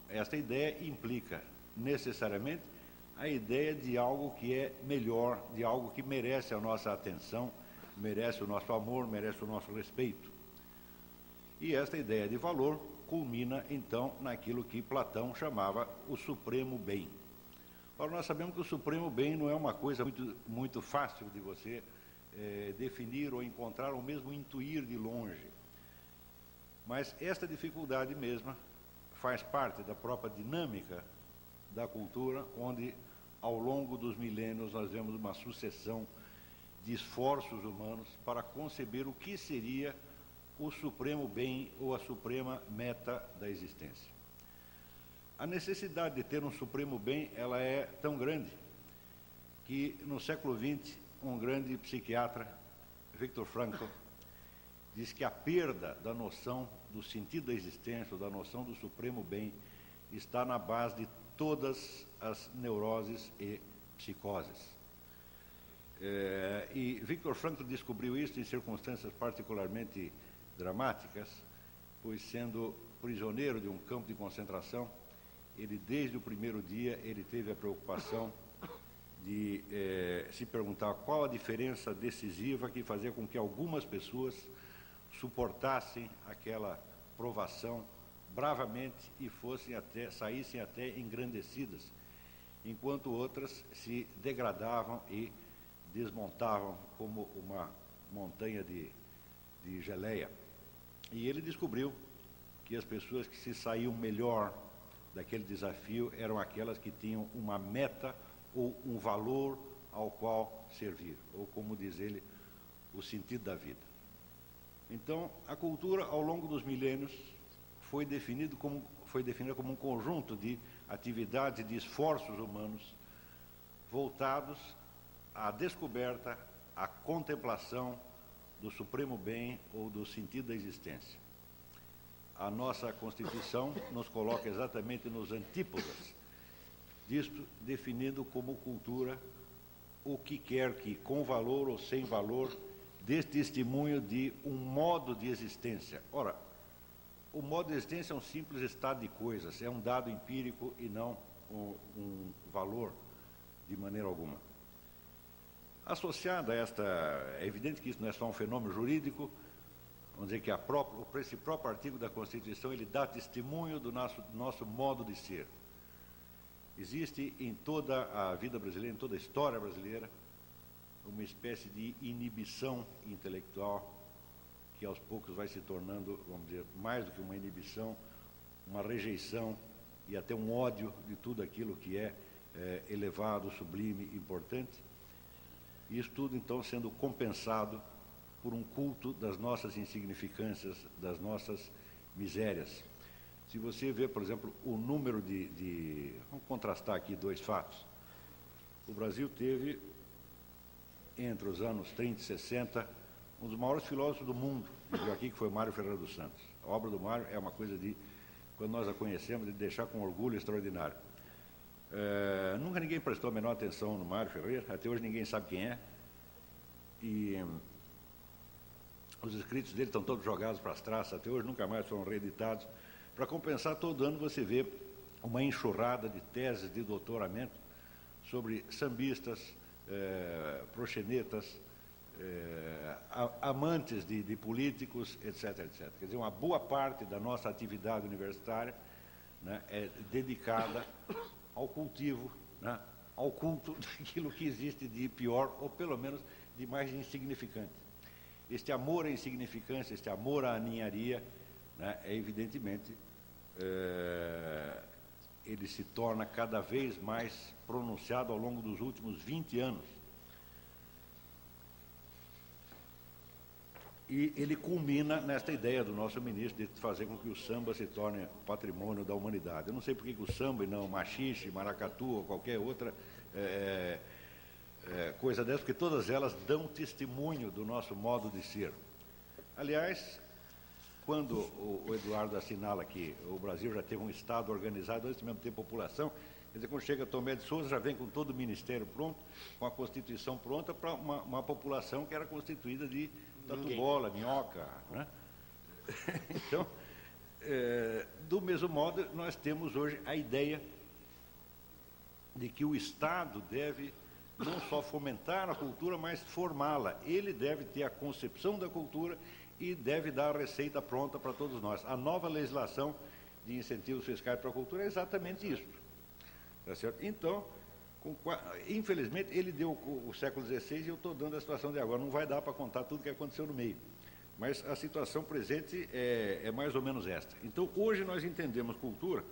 Speaker 4: esta ideia implica necessariamente a ideia de algo que é melhor, de algo que merece a nossa atenção, merece o nosso amor, merece o nosso respeito. E esta ideia de valor culmina, então, naquilo que Platão chamava o supremo bem. Ora, nós sabemos que o supremo bem não é uma coisa muito, muito fácil de você é, definir ou encontrar, ou mesmo intuir de longe. Mas esta dificuldade mesma faz parte da própria dinâmica da cultura, onde, ao longo dos milênios, nós vemos uma sucessão de esforços humanos para conceber o que seria o supremo bem ou a suprema meta da existência. A necessidade de ter um supremo bem, ela é tão grande que no século XX um grande psiquiatra, Viktor Frankl, diz que a perda da noção do sentido da existência, da noção do supremo bem, está na base de todas as neuroses e psicoses. É, e Viktor Frankl descobriu isso em circunstâncias particularmente dramáticas, pois sendo prisioneiro de um campo de concentração, ele desde o primeiro dia ele teve a preocupação de é, se perguntar qual a diferença decisiva que fazia com que algumas pessoas suportassem aquela provação bravamente e fossem até saíssem até engrandecidas, enquanto outras se degradavam e desmontavam como uma montanha de, de geleia. E ele descobriu que as pessoas que se saíam melhor daquele desafio eram aquelas que tinham uma meta ou um valor ao qual servir, ou como diz ele, o sentido da vida. Então, a cultura, ao longo dos milênios, foi, definido como, foi definida como um conjunto de atividades de esforços humanos voltados à descoberta, à contemplação do supremo bem ou do sentido da existência. A nossa Constituição nos coloca exatamente nos antípodas disto, definindo como cultura o que quer que, com valor ou sem valor, dê testemunho de um modo de existência. Ora, o modo de existência é um simples estado de coisas, é um dado empírico e não um, um valor de maneira alguma. Associada a esta, é evidente que isso não é só um fenômeno jurídico, vamos dizer que própria, esse próprio artigo da Constituição ele dá testemunho do nosso, do nosso modo de ser. Existe em toda a vida brasileira, em toda a história brasileira, uma espécie de inibição intelectual que aos poucos vai se tornando, vamos dizer, mais do que uma inibição, uma rejeição e até um ódio de tudo aquilo que é, é elevado, sublime, importante. Isso tudo, então, sendo compensado por um culto das nossas insignificâncias, das nossas misérias. Se você vê, por exemplo, o número de, de. Vamos contrastar aqui dois fatos. O Brasil teve, entre os anos 30 e 60, um dos maiores filósofos do mundo, aqui, que foi Mário Ferreira dos Santos. A obra do Mário é uma coisa de, quando nós a conhecemos, de deixar com orgulho extraordinário. É, nunca ninguém prestou a menor atenção no Mário Ferreira, até hoje ninguém sabe quem é. E os escritos dele estão todos jogados para as traças, até hoje nunca mais foram reeditados. Para compensar, todo ano você vê uma enxurrada de teses de doutoramento sobre sambistas, eh, proxenetas, eh, amantes de, de, políticos, etc, etc. Quer dizer, uma boa parte da nossa atividade universitária né, é dedicada ao cultivo, né, ao culto daquilo que existe de pior, ou pelo menos de mais insignificante. Este amor à insignificância, este amor à ninharia, né, é evidentemente, é, ele se torna cada vez mais pronunciado ao longo dos últimos 20 anos. E ele culmina nesta ideia do nosso ministro de fazer com que o samba se torne patrimônio da humanidade. Eu não sei por que o samba e não machixe, maracatu ou qualquer outra é, é, coisa dessa, porque todas elas dão testemunho do nosso modo de ser. Aliás, quando o, o, Eduardo assinala que o Brasil já teve um Estado organizado, antes mesmo ter população, quer dizer, quando chega Tomé de Souza, já vem com todo o ministério pronto, com a Constituição pronta para uma, uma, população que era constituída de tatu-bola, minhoca. Né? então, é, do mesmo modo, nós temos hoje a ideia de que o Estado deve não só fomentar a cultura, mas formá-la. Ele deve ter a concepção da cultura e deve dar a receita pronta para todos nós. A nova legislação de incentivos fiscais para a cultura é exatamente isso. Tá certo? Então, com, infelizmente, ele deu o, o século XVI e eu estou dando a situação de agora. Não vai dar para contar tudo o que aconteceu no meio. Mas a situação presente é, é mais ou menos esta. Então, hoje nós entendemos cultura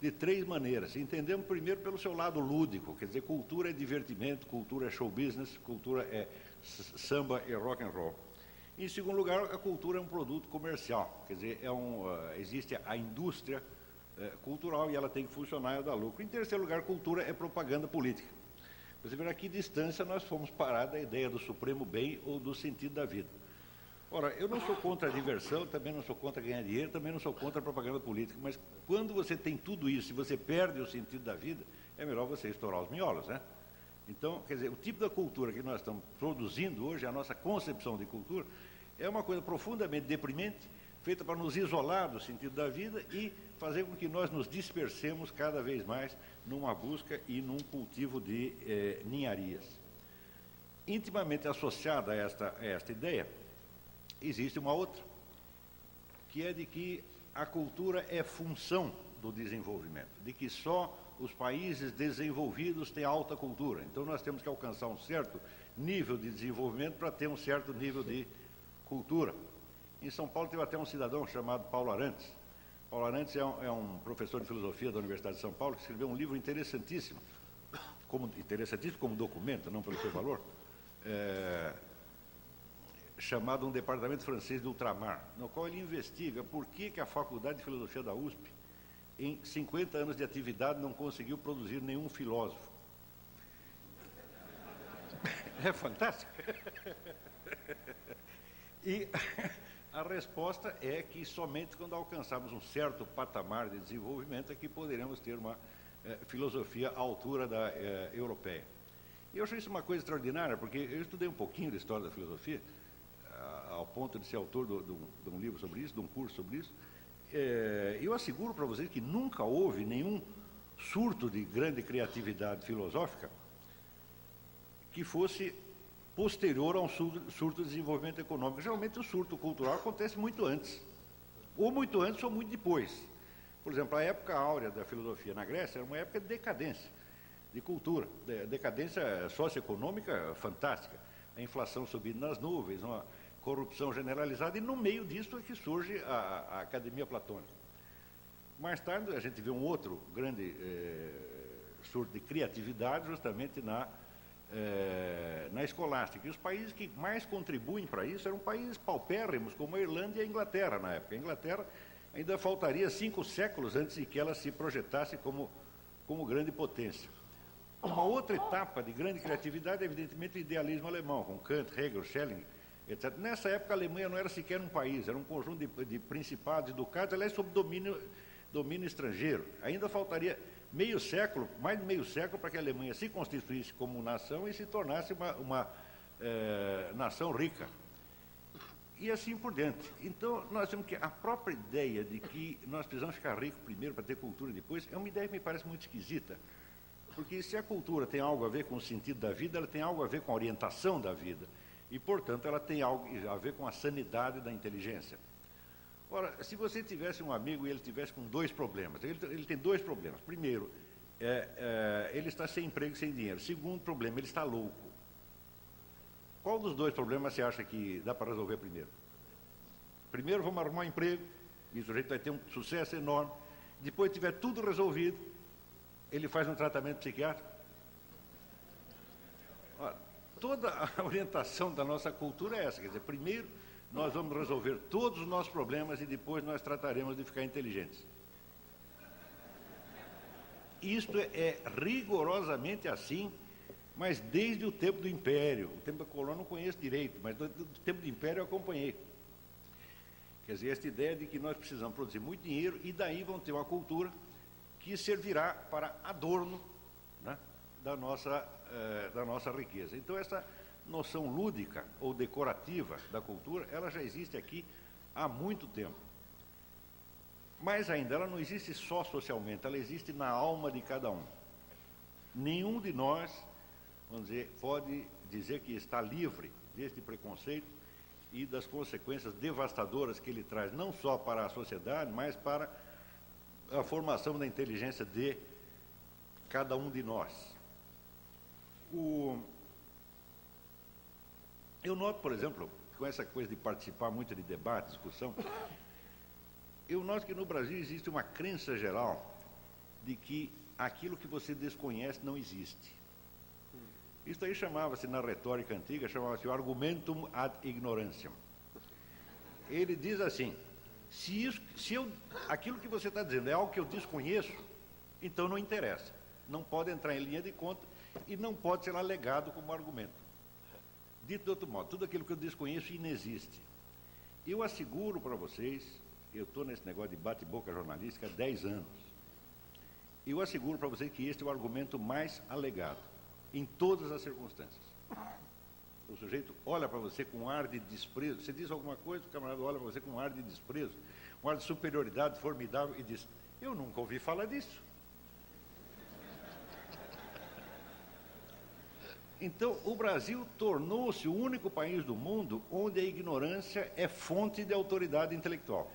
Speaker 4: de três maneiras. Entendemos primeiro pelo seu lado lúdico, quer dizer, cultura é divertimento, cultura é show business, cultura é samba e rock and roll. Em segundo lugar, a cultura é um produto comercial, quer dizer, é um, uh, existe a indústria cultural e ela tem que funcionar e dar lucro. Em terceiro lugar, cultura é propaganda política. Você vê a que distância nós fomos parar da ideia do supremo bem ou do sentido da vida. Ora, eu não sou contra a diversão, também não sou contra ganhar dinheiro, também não sou contra a propaganda política, mas quando você tem tudo isso e você perde o sentido da vida, é melhor você estourar os miolos, né? Então, quer dizer, o tipo da cultura que nós estamos produzindo hoje, a nossa concepção de cultura, é uma coisa profundamente deprimente, feita para nos isolar do sentido da vida e fazer com que nós nos dispersemos cada vez mais numa busca e num cultivo de eh, ninharias. Intimamente associada a esta, a esta ideia, existe uma outra, que é de que a cultura é função do desenvolvimento, de que só os países desenvolvidos têm alta cultura. Então nós temos que alcançar um certo nível de desenvolvimento para ter um certo nível de cultura. Em São Paulo teve até um cidadão chamado Paulo Arantes. Paulo Arantes é um, é um professor de filosofia da Universidade de São Paulo que escreveu um livro interessantíssimo, como, interessantíssimo como documento, não pelo seu valor, é, chamado Um Departamento Francês de Ultramar, no qual ele investiga por que, que a Faculdade de Filosofia da USP, em 50 anos de atividade, não conseguiu produzir nenhum filósofo. É fantástico. E a resposta é que somente quando alcançarmos um certo patamar de desenvolvimento é que poderemos ter uma eh, filosofia à altura da eh, europeia. E eu acho isso uma coisa extraordinária, porque eu estudei um pouquinho da história da filosofia, ao ponto de ser autor de, de, de um livro sobre isso, de um curso sobre isso. É, eu asseguro para vocês que nunca houve nenhum surto de grande criatividade filosófica que fosse posterior a um surto de desenvolvimento econômico. Geralmente o surto cultural acontece muito antes, ou muito antes ou muito depois. Por exemplo, a época áurea da filosofia na Grécia era uma época de decadência, de cultura, de decadência socioeconômica fantástica. A inflação subindo nas nuvens, uma, corrupção generalizada, e no meio disso é que surge a, a Academia Platônica. Mais tarde, a gente vê um outro grande eh, surto de criatividade, justamente na, eh, na escolástica. E os países que mais contribuem para isso eram países paupérrimos, como a Irlanda e a Inglaterra, na época. A Inglaterra ainda faltaria cinco séculos antes de que ela se projetasse como, como grande potência. Uma outra etapa de grande criatividade é, evidentemente, o idealismo alemão, com Kant, Hegel, Schelling, etc. Nessa época, a Alemanha não era sequer um país, era um conjunto de, de principados educados, aliás, sob domínio, domínio estrangeiro. Ainda faltaria meio século, mais de meio século, para que a Alemanha se constituísse como nação e se tornasse uma, uma é, nação rica. E assim por diante. Então, nós temos que a própria ideia de que nós precisamos ficar ricos primeiro para ter cultura depois, é uma ideia que me parece muito esquisita. Porque se a cultura tem algo a ver com o sentido da vida, ela tem algo a ver com a orientação da vida e, portanto, ela tem algo a ver com a sanidade da inteligência. Ora, se você tivesse um amigo e ele tivesse com dois problemas, ele, ele tem dois problemas. Primeiro, é, é, ele está sem emprego sem dinheiro. Segundo problema, ele está louco. Qual dos dois problemas você acha que dá para resolver primeiro? Primeiro, vamos arrumar um emprego, e o sujeito vai ter um sucesso enorme. Depois, tiver tudo resolvido, ele faz um tratamento psiquiátrico. Ora, toda a orientação da nossa cultura é essa. Quer dizer, primeiro nós vamos resolver todos os nossos problemas e depois nós trataremos de ficar inteligentes. Isto é, é rigorosamente assim, mas desde o tempo do Império. O tempo da colônia não conheço direito, mas do, tempo do Império eu acompanhei. Quer dizer, esta ideia de que nós precisamos produzir muito dinheiro e daí vão ter uma cultura que servirá para adorno né, da nossa eh, da nossa riqueza. Então, essa noção lúdica ou decorativa da cultura, ela já existe aqui há muito tempo. Mais ainda, ela não existe só socialmente, ela existe na alma de cada um. Nenhum de nós, vamos dizer, pode dizer que está livre deste preconceito e das consequências devastadoras que ele traz, não só para a sociedade, mas para a formação da inteligência de cada um de nós. O... Eu noto, por exemplo, com essa coisa de participar muito de debate, discussão, eu noto que no Brasil existe uma crença geral de que aquilo que você desconhece não existe. Isso aí chamava-se, na retórica antiga, chamava-se o argumentum ad ignorância. ele diz assim: se, isso, se eu, aquilo que você está dizendo é algo que eu desconheço, então não interessa. Não pode entrar em linha de conta e não pode ser alegado como argumento. Dito de outro modo, tudo aquilo que eu desconheço inexiste. Eu asseguro para vocês, eu estou nesse negócio de bate-boca jornalística há 10 anos. Eu asseguro para vocês que este é o argumento mais alegado, em todas as circunstâncias. O sujeito olha para você com um ar de desprezo. Você diz alguma coisa, o camarada olha para você com um ar de desprezo, um ar de superioridade formidável e diz: Eu nunca ouvi falar disso. Então, o Brasil tornou-se o único país do mundo onde a ignorância é fonte de autoridade intelectual.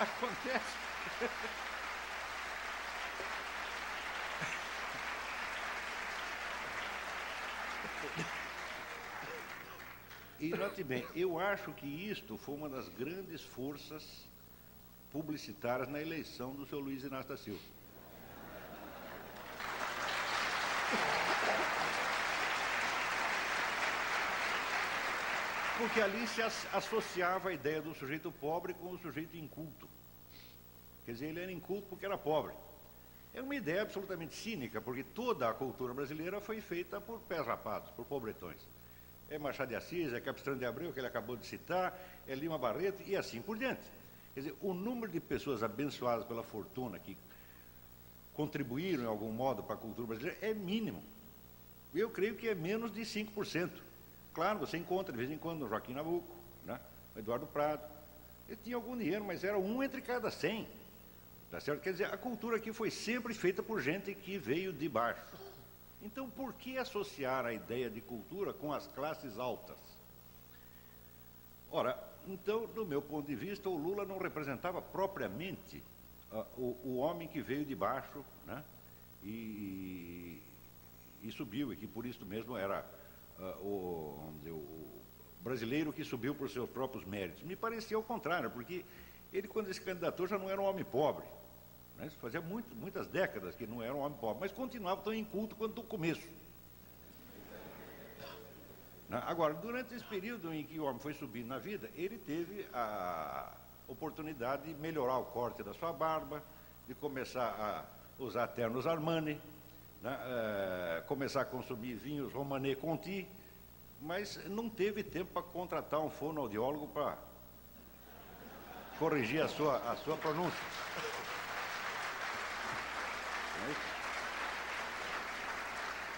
Speaker 4: Acontece. E note bem, eu acho que isto foi uma das grandes forças publicitárias na eleição do seu Luiz Inácio da Silva. Porque ali se associava a ideia do sujeito pobre com o sujeito inculto. Quer dizer, ele era inculto porque era pobre. É uma ideia absolutamente cínica, porque toda a cultura brasileira foi feita por pés rapados, por pobretões. É Machado de Assis, é Capistrano de Abreu, que ele acabou de citar, é Lima Barreto e assim por diante. Quer dizer, o número de pessoas abençoadas pela fortuna que contribuíram em algum modo para a cultura brasileira é mínimo. Eu creio que é menos de 5%. Claro, você encontra de vez em quando o Joaquim Nabuco, né? o Eduardo Prado. Ele tinha algum dinheiro, mas era um entre cada 100. Tá certo? Quer dizer, a cultura aqui foi sempre feita por gente que veio de baixo. Então, por que associar a ideia de cultura com as classes altas? Ora, então, do meu ponto de vista, o Lula não representava propriamente o, o, homem que veio de baixo né? e, e, subiu, e que por isso mesmo era uh, o, dizer, o brasileiro que subiu por seus próprios méritos. Me parecia o contrário, porque ele, quando se candidatou, já não era um homem pobre. Né? Fazia muito, muitas décadas que não era um homem pobre, mas continuava tão inculto quanto no começo. Né? Agora, durante esse período em que o homem foi subindo na vida, ele teve a oportunidade de melhorar o corte da sua barba, de começar a usar ternos Armani, né? é, começar a consumir vinhos Romanée Conti, mas não teve tempo para contratar um fonoaudiólogo para corrigir a sua, a sua pronúncia.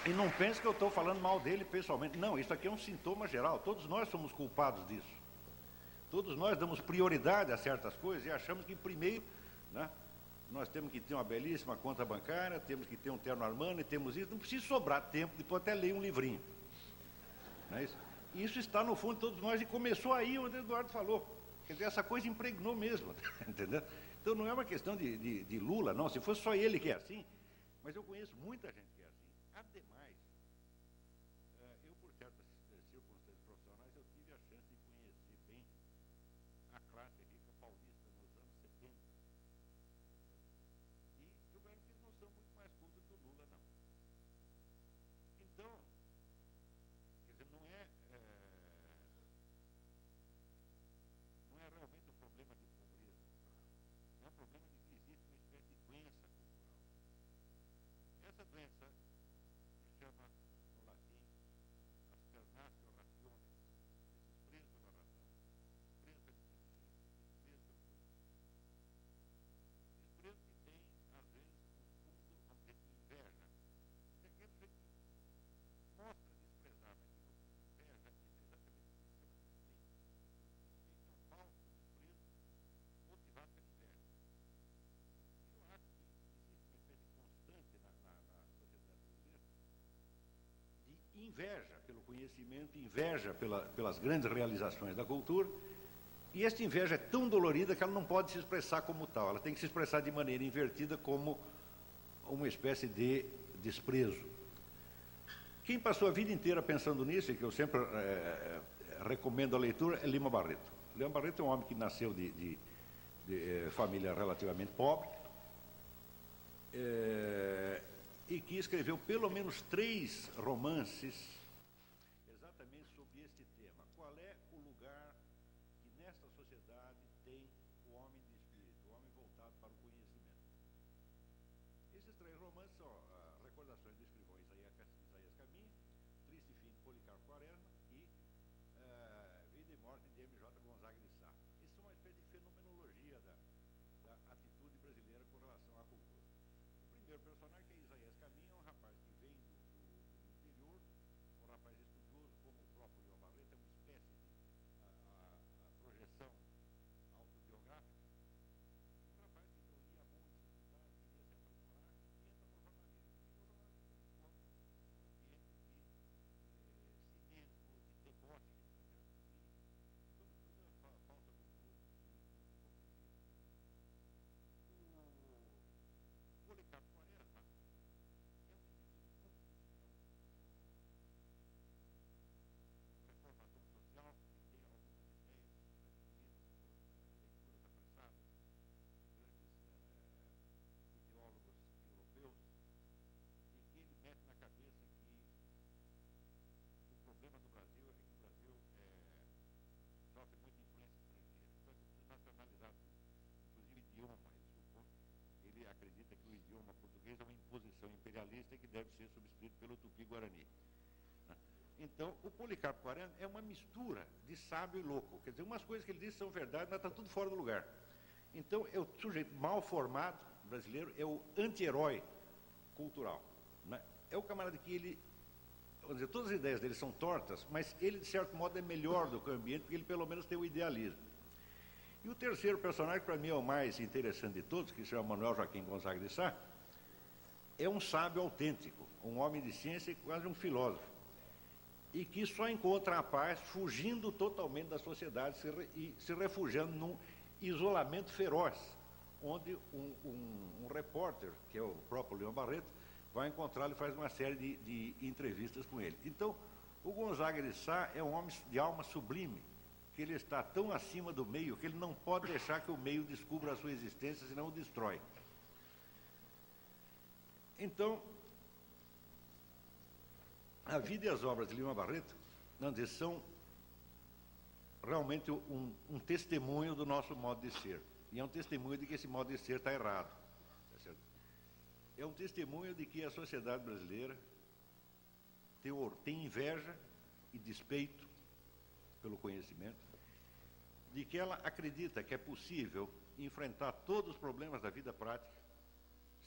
Speaker 4: E não pense que eu estou falando mal dele pessoalmente. Não, isso aqui é um sintoma geral. Todos nós somos culpados disso. Todos nós damos prioridade a certas coisas e achamos que primeiro, né, nós temos que ter uma belíssima conta bancária, temos que ter um terno Armani, temos isso. Não precisa sobrar tempo, depois até ler um livrinho. Não é isso? isso está no fundo de todos nós e começou aí onde o Eduardo falou. Quer dizer, essa coisa impregnou mesmo, entendeu? Então não é uma questão de, de, de Lula, não. Se fosse só ele que é assim, mas eu conheço muita gente que é inveja pelo conhecimento, inveja pela, pelas grandes realizações da cultura. E esta inveja é tão dolorida que ela não pode se expressar como tal, ela tem que se expressar de maneira invertida como uma espécie de desprezo. Quem passou a vida inteira pensando nisso, e que eu sempre é, recomendo a leitura, é Lima Barreto. Lima Barreto é um homem que nasceu de, de, de família relativamente pobre, é, e que escreveu pelo menos três romances exatamente sobre este tema. essa sociedade tem o homem de espírito, o homem voltado para o conhecimento. Esses três romances são ah, Recordações do Escrivão Isaías, Isaías Caminha, Triste Fim de Policarpo Quaresma e ah, Vida e Morte de M.J. Gonzaga de Sá. Isso é uma espécie de fenomenologia da, da atitude brasileira com relação à cultura. O primeiro personagem, que é Isaías Caminha, é um rapaz que vem do, do, interior, um rapaz estudioso, como o próprio Leon Barreto, é uma espécie de a, a, a projeção imperialista e que deve ser substituído pelo tupi-guarani. né? Então, o Policarpo Quaresma é uma mistura de sábio e louco. Quer dizer, umas coisas que ele diz são verdade, mas está tudo fora do lugar. Então, é o sujeito mal formado brasileiro, é o anti-herói cultural. né? É o camarada que ele, vamos dizer, todas as ideias dele são tortas, mas ele, de certo modo, é melhor do que o ambiente, porque ele pelo menos tem o idealismo. E o terceiro personagem, para mim, é o mais interessante de todos, que se chama Manuel Joaquim Gonzaga de Sá, é um sábio autêntico, um homem de ciência e quase um filósofo. E que só encontra a paz fugindo totalmente da sociedade se re- e se refugiando num isolamento feroz, onde um, um- um repórter, que é o próprio Leão Barreto, vai encontrá-lo e faz uma série de, de entrevistas com ele. Então, o Gonzaga de Sá é um homem de alma sublime, que ele está tão acima do meio que ele não pode deixar que o meio descubra a sua existência, senão o destrói. Então, a vida e as obras de Lima Barreto dizer, são realmente um, um testemunho do nosso modo de ser. E é um testemunho de que esse modo de ser está errado. tá? É um testemunho de que a sociedade brasileira tem, tem inveja e despeito pelo conhecimento, de que ela acredita que é possível enfrentar todos os problemas da vida prática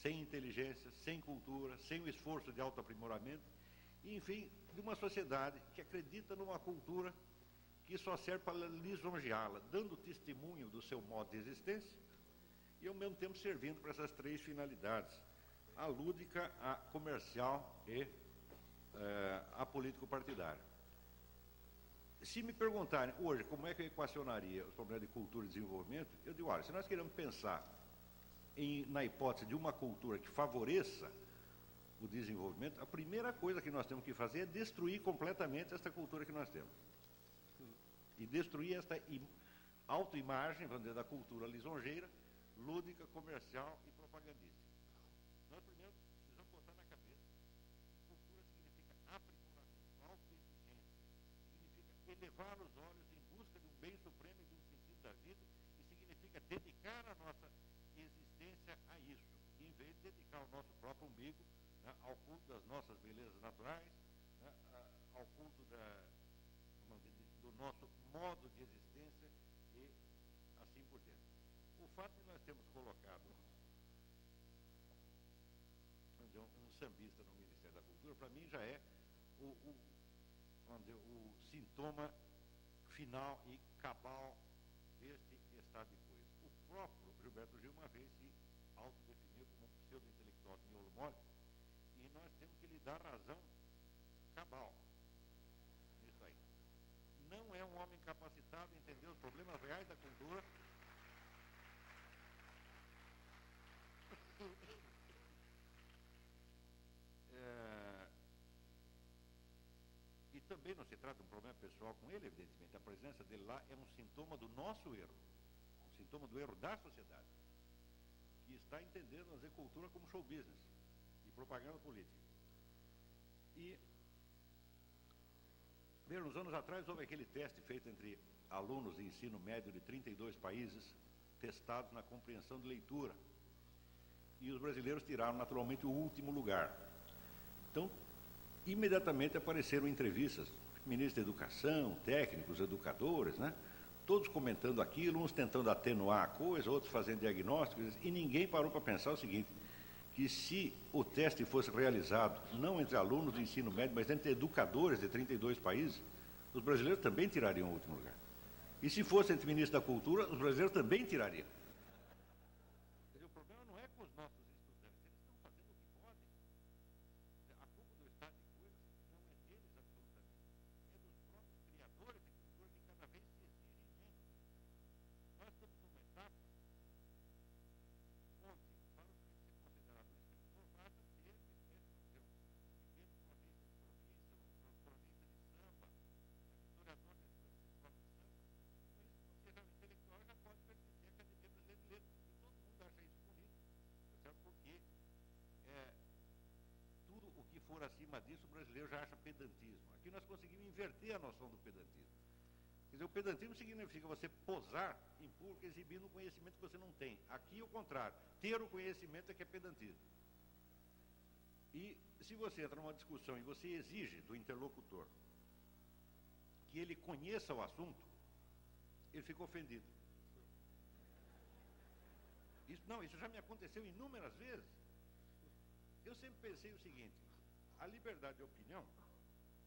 Speaker 4: sem inteligência, sem cultura, sem o esforço de autoaprimoramento, e, enfim, de uma sociedade que acredita numa cultura que só serve para lisonjeá-la, dando testemunho do seu modo de existência e, ao mesmo tempo, servindo para essas três finalidades: a lúdica, a comercial e eh, a político-partidária. Se me perguntarem hoje como é que eu equacionaria os problemas de cultura e desenvolvimento, eu digo, olha, se nós queremos pensar em, na hipótese de uma cultura que favoreça o desenvolvimento, a primeira coisa que nós temos que fazer é destruir completamente esta cultura que nós temos. E destruir esta im- autoimagem, vamos dizer, da cultura lisonjeira, lúdica, comercial e propagandística. Nós primeiro precisamos botar na cabeça que cultura significa aprimoramento, autoexigência, significa elevar os olhos em busca de um bem supremo e de um sentido da vida, e significa dedicar a nossa existência a isso, em vez de dedicar o nosso próprio umbigo né, ao culto das nossas belezas naturais, né, ao culto da, dizer, do nosso modo de existência e assim por diante. O fato de nós termos colocado dizer, um, sambista no Ministério da Cultura, para mim já é o, o, dizer, o sintoma final e cabal deste estado de coisas. O próprio Gilberto Gil uma vez se autodefiniu como um pseudo-intelectual de miolo mole, e nós temos que lhe dar razão cabal nisso aí. Não é um homem capacitado a entender os problemas reais da cultura. É, e também não se trata de um problema pessoal com ele, evidentemente. A presença dele lá é um sintoma do nosso erro, um sintoma do erro da sociedade, que está entendendo a cultura como show business e propaganda política. E, bem, uns anos atrás houve aquele teste feito entre alunos de ensino médio de 32 países testados na compreensão de leitura. E os brasileiros tiraram naturalmente o último lugar. Então, imediatamente apareceram entrevistas, ministro da Educação, técnicos, educadores, né? Todos comentando aquilo, uns tentando atenuar a coisa, outros fazendo diagnósticos, e ninguém parou para pensar o seguinte, que se o teste fosse realizado não entre alunos de ensino médio, mas entre educadores de 32 países, os brasileiros também tirariam o último lugar. E se fosse entre ministros da Cultura, os brasileiros também tirariam. Inverter a noção do pedantismo. Quer dizer, o pedantismo significa você posar em público exibindo um conhecimento que você não tem. Aqui, o contrário. Ter o conhecimento é que é pedantismo. E se você entra numa discussão e você exige do interlocutor que ele conheça o assunto, ele fica ofendido. Isso, não, isso já me aconteceu inúmeras vezes. Eu sempre pensei o seguinte: a liberdade de opinião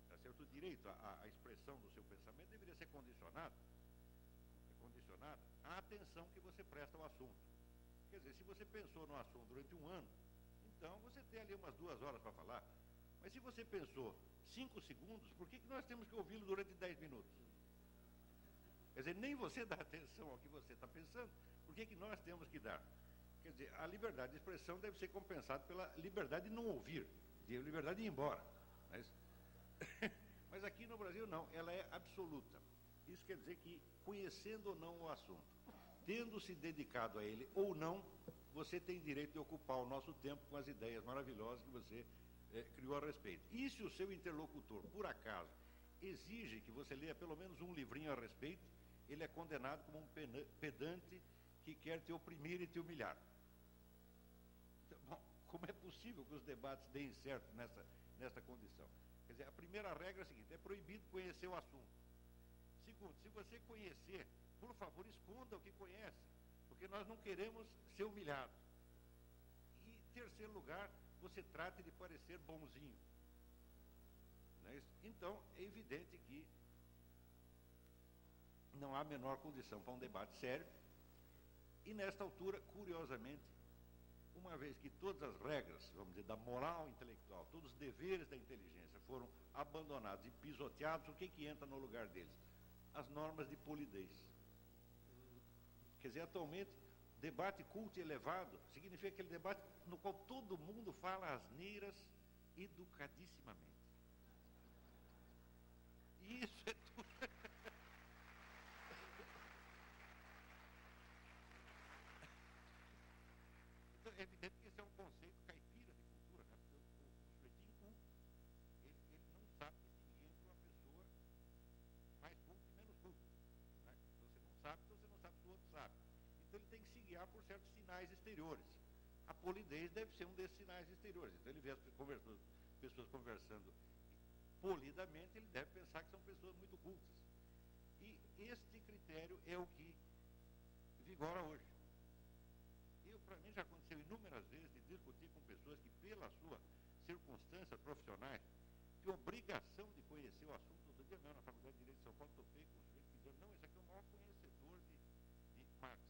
Speaker 4: tá certo? o direito à, à expressão do seu pensamento deveria ser condicionado, condicionada à atenção que você presta ao assunto. Quer dizer, se você pensou no assunto durante um ano, então você tem ali umas duas horas para falar. Mas se você pensou cinco segundos, por que, que nós temos que ouvi-lo durante dez minutos? Quer dizer, nem você dá atenção ao que você está pensando, por que, que nós temos que dar? Quer dizer, a liberdade de expressão deve ser compensada pela liberdade de não ouvir, de liberdade de ir embora. Mas Mas aqui no Brasil não, ela é absoluta. Isso quer dizer que, conhecendo ou não o assunto, tendo se dedicado a ele ou não, você tem direito de ocupar o nosso tempo com as ideias maravilhosas que você é, criou a respeito. E se o seu interlocutor, por acaso, exige que você leia pelo menos um livrinho a respeito, ele é condenado como um pedante que quer te oprimir e te humilhar. Como é possível que os debates deem certo nessa, nessa condição? Quer dizer, a primeira regra é a seguinte: é proibido conhecer o assunto. Segundo, se você conhecer, por favor, esconda o que conhece, porque nós não queremos ser humilhados. E, terceiro lugar, você trate de parecer bonzinho. É então, é evidente que não há menor condição para um debate sério. E, nesta altura, curiosamente, uma vez que todas as regras, vamos dizer, da moral intelectual, todos os deveres da inteligência foram abandonados e pisoteados, o que, que entra no lugar deles? As normas de polidez. Quer dizer, atualmente, debate culto e elevado significa aquele debate no qual todo mundo fala asneiras educadissimamente. Isso é tudo. é evidente que esse é um conceito caipira de cultura, né? Porque o, o, o sujeitinho culto, ele, ele não sabe distinguir entre uma pessoa mais culta e menos culta. Né? Então, você não sabe, então você não sabe se o outro sabe. Então ele tem que se guiar por certos sinais exteriores. A polidez deve ser um desses sinais exteriores. Então ele vê as pessoas conversando polidamente, ele deve pensar que são pessoas muito cultas. E este critério é o que vigora hoje. Eu, para mim, já aconteceu inúmeras vezes de discutir com pessoas que, pela sua circunstância profissionais, têm obrigação de conhecer o assunto. Outro dia na Faculdade de Direito de São Paulo, topei com um sujeito dizia, não, esse aqui é o maior conhecedor de, de marxismo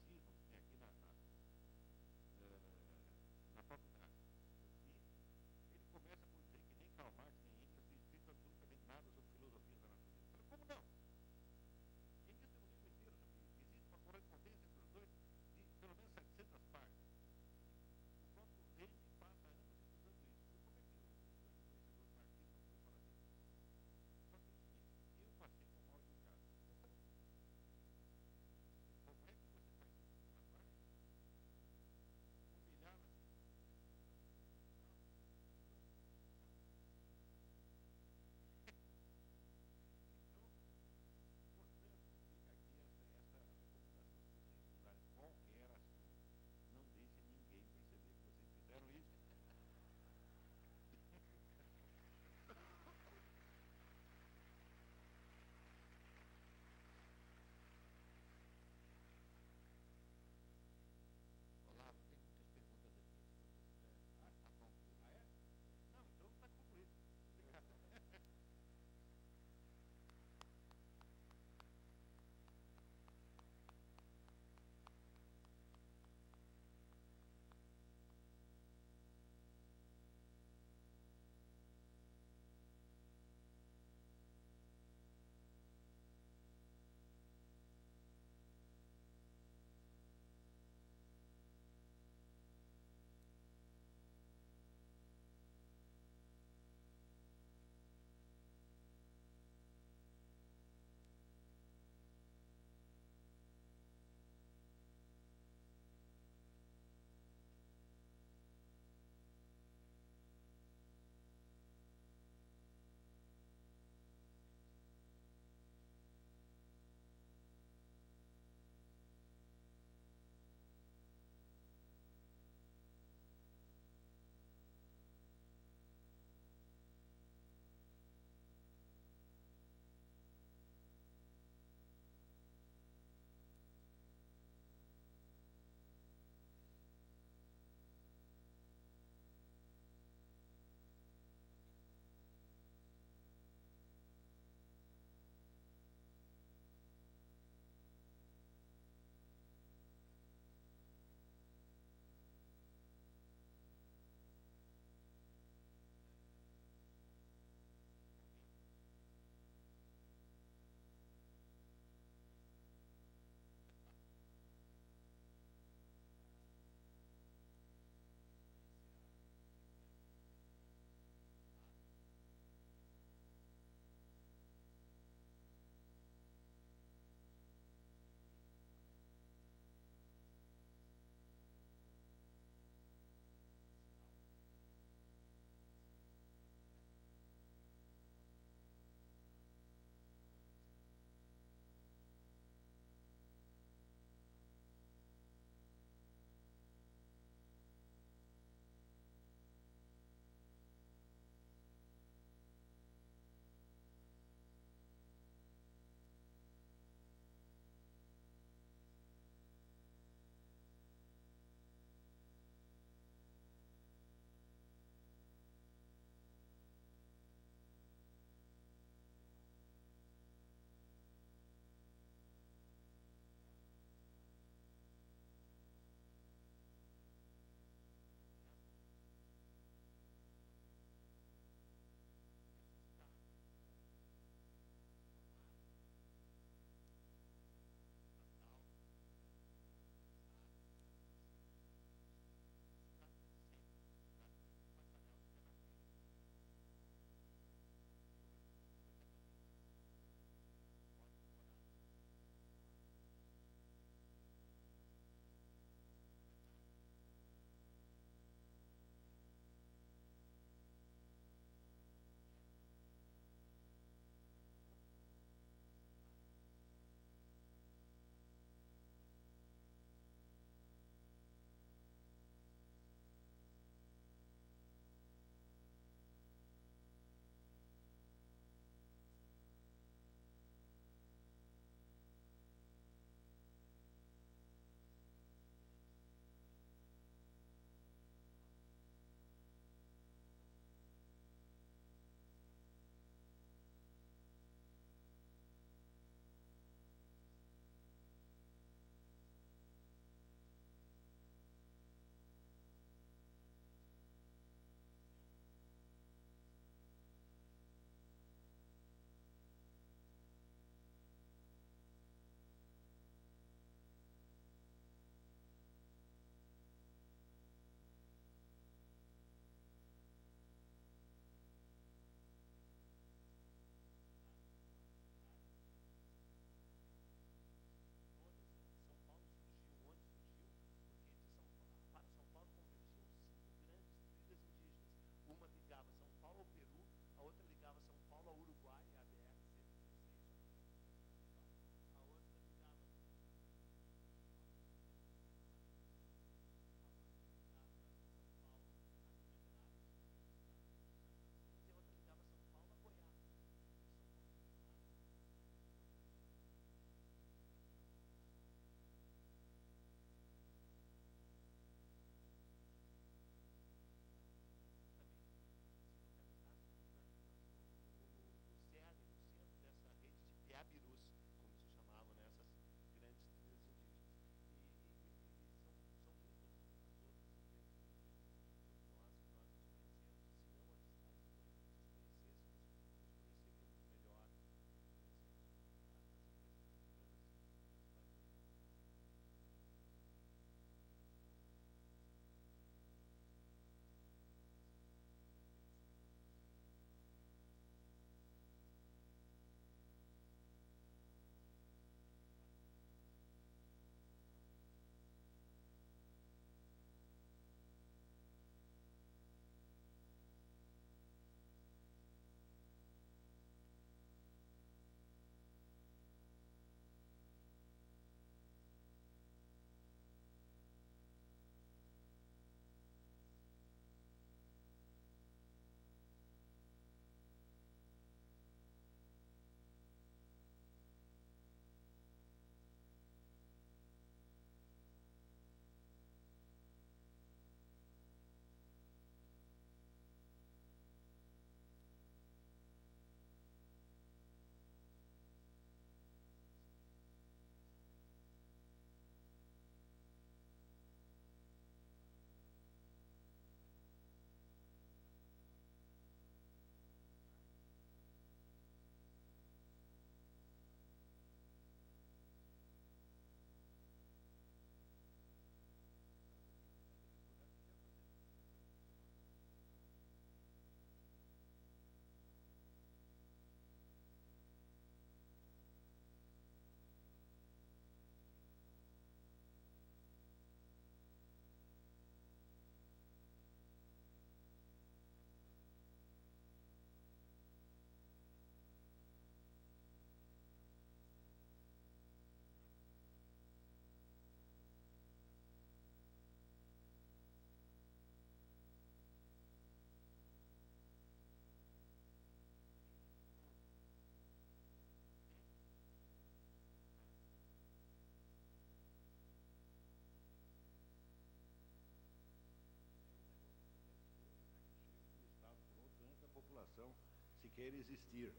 Speaker 4: quer existir.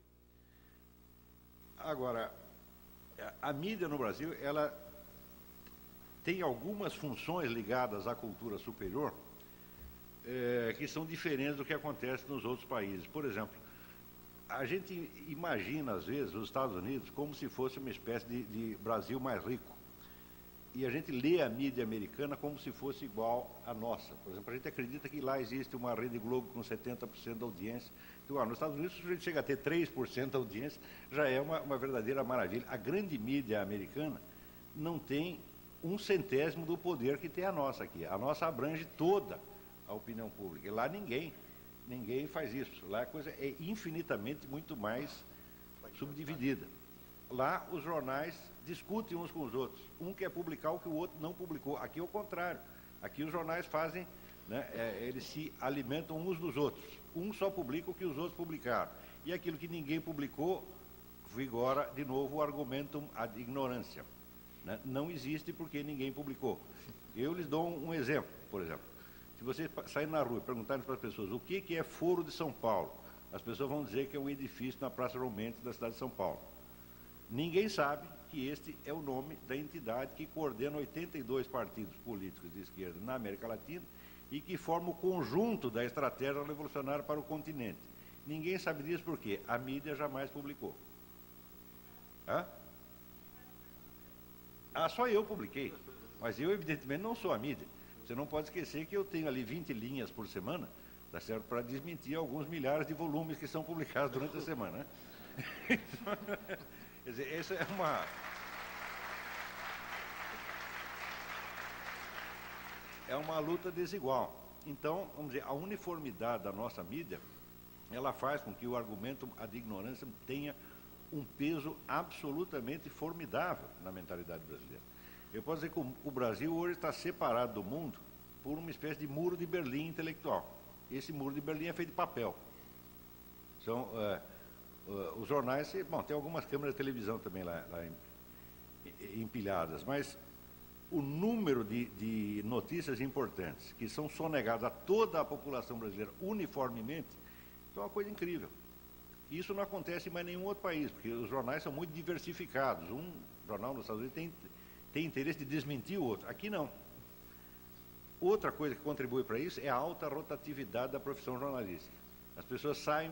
Speaker 4: Agora, a mídia no Brasil, ela tem algumas funções ligadas à cultura superior é, que são diferentes do que acontece nos outros países. Por exemplo, a gente imagina, às vezes, os Estados Unidos como se fosse uma espécie de, de Brasil mais rico. E a gente lê a mídia americana como se fosse igual à nossa. Por exemplo, a gente acredita que lá existe uma Rede Globo com 70% da audiência. Então, ah, nos Estados Unidos, se a gente chega a ter 3% da audiência, já é uma, uma verdadeira maravilha. A grande mídia americana não tem um centésimo do poder que tem a nossa aqui. A nossa abrange toda a opinião pública. E lá ninguém, ninguém faz isso. Lá a coisa é infinitamente muito mais subdividida. Lá os jornais discutem uns com os outros. Um quer publicar o que o outro não publicou. Aqui é o contrário. Aqui os jornais fazem, né, é, eles se alimentam uns dos outros. Um só publica o que os outros publicaram. E aquilo que ninguém publicou, vigora de novo o argumentum ad ignorância. Né? Não existe porque ninguém publicou. Eu lhes dou um exemplo, por exemplo. Se você sair na rua e perguntar para as pessoas o que, que é Foro de São Paulo, as pessoas vão dizer que é um edifício na Praça Romentes da cidade de São Paulo. Ninguém sabe que este é o nome da entidade que coordena 82 partidos políticos de esquerda na América Latina e que forma o conjunto da estratégia revolucionária para o continente. Ninguém sabe disso porque a mídia jamais publicou. Hã? Ah, só eu publiquei. Mas eu, evidentemente, não sou a mídia. Você não pode esquecer que eu tenho ali 20 linhas por semana, tá certo? Para desmentir alguns milhares de volumes que são publicados durante a semana. Né? Quer dizer, essa é uma. É uma luta desigual. Então, vamos dizer, a uniformidade da nossa mídia, ela faz com que o argumento ad ignorância tenha um peso absolutamente formidável na mentalidade brasileira. Eu posso dizer que o Brasil hoje está separado do mundo por uma espécie de muro de Berlim intelectual. Esse muro de Berlim é feito de papel. São é os jornais, bom, tem algumas câmeras de televisão também lá, lá empilhadas, mas o número de, de, notícias importantes que são sonegadas a toda a população brasileira uniformemente, é uma coisa incrível. Isso não acontece em mais nenhum outro país, porque os jornais são muito diversificados. Um jornal nos Estados Unidos tem, tem interesse de desmentir o outro. Aqui não. Outra coisa que contribui para isso é a alta rotatividade da profissão jornalística. As pessoas saem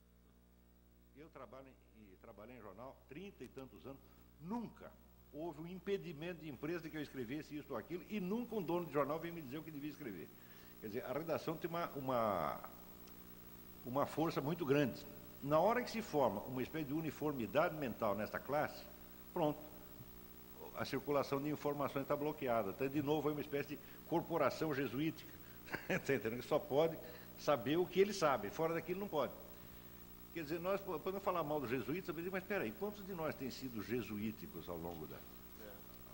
Speaker 4: Eu trabalho trabalhei em jornal 30 e tantos anos, nunca houve um impedimento de empresa de que eu escrevesse isso ou aquilo, e nunca um dono de jornal veio me dizer o que devia escrever. Quer dizer, a redação tem uma, uma, uma força muito grande. Na hora que se forma uma espécie de uniformidade mental nesta classe, pronto, a circulação de informações está bloqueada. Então, de novo, é uma espécie de corporação jesuítica, entendendo? Que só pode saber o que ele sabe, fora daquilo não pode. Quer dizer, nós podemos falar mal dos jesuítas, mas espera aí, quantos de nós têm sido jesuíticos ao longo da,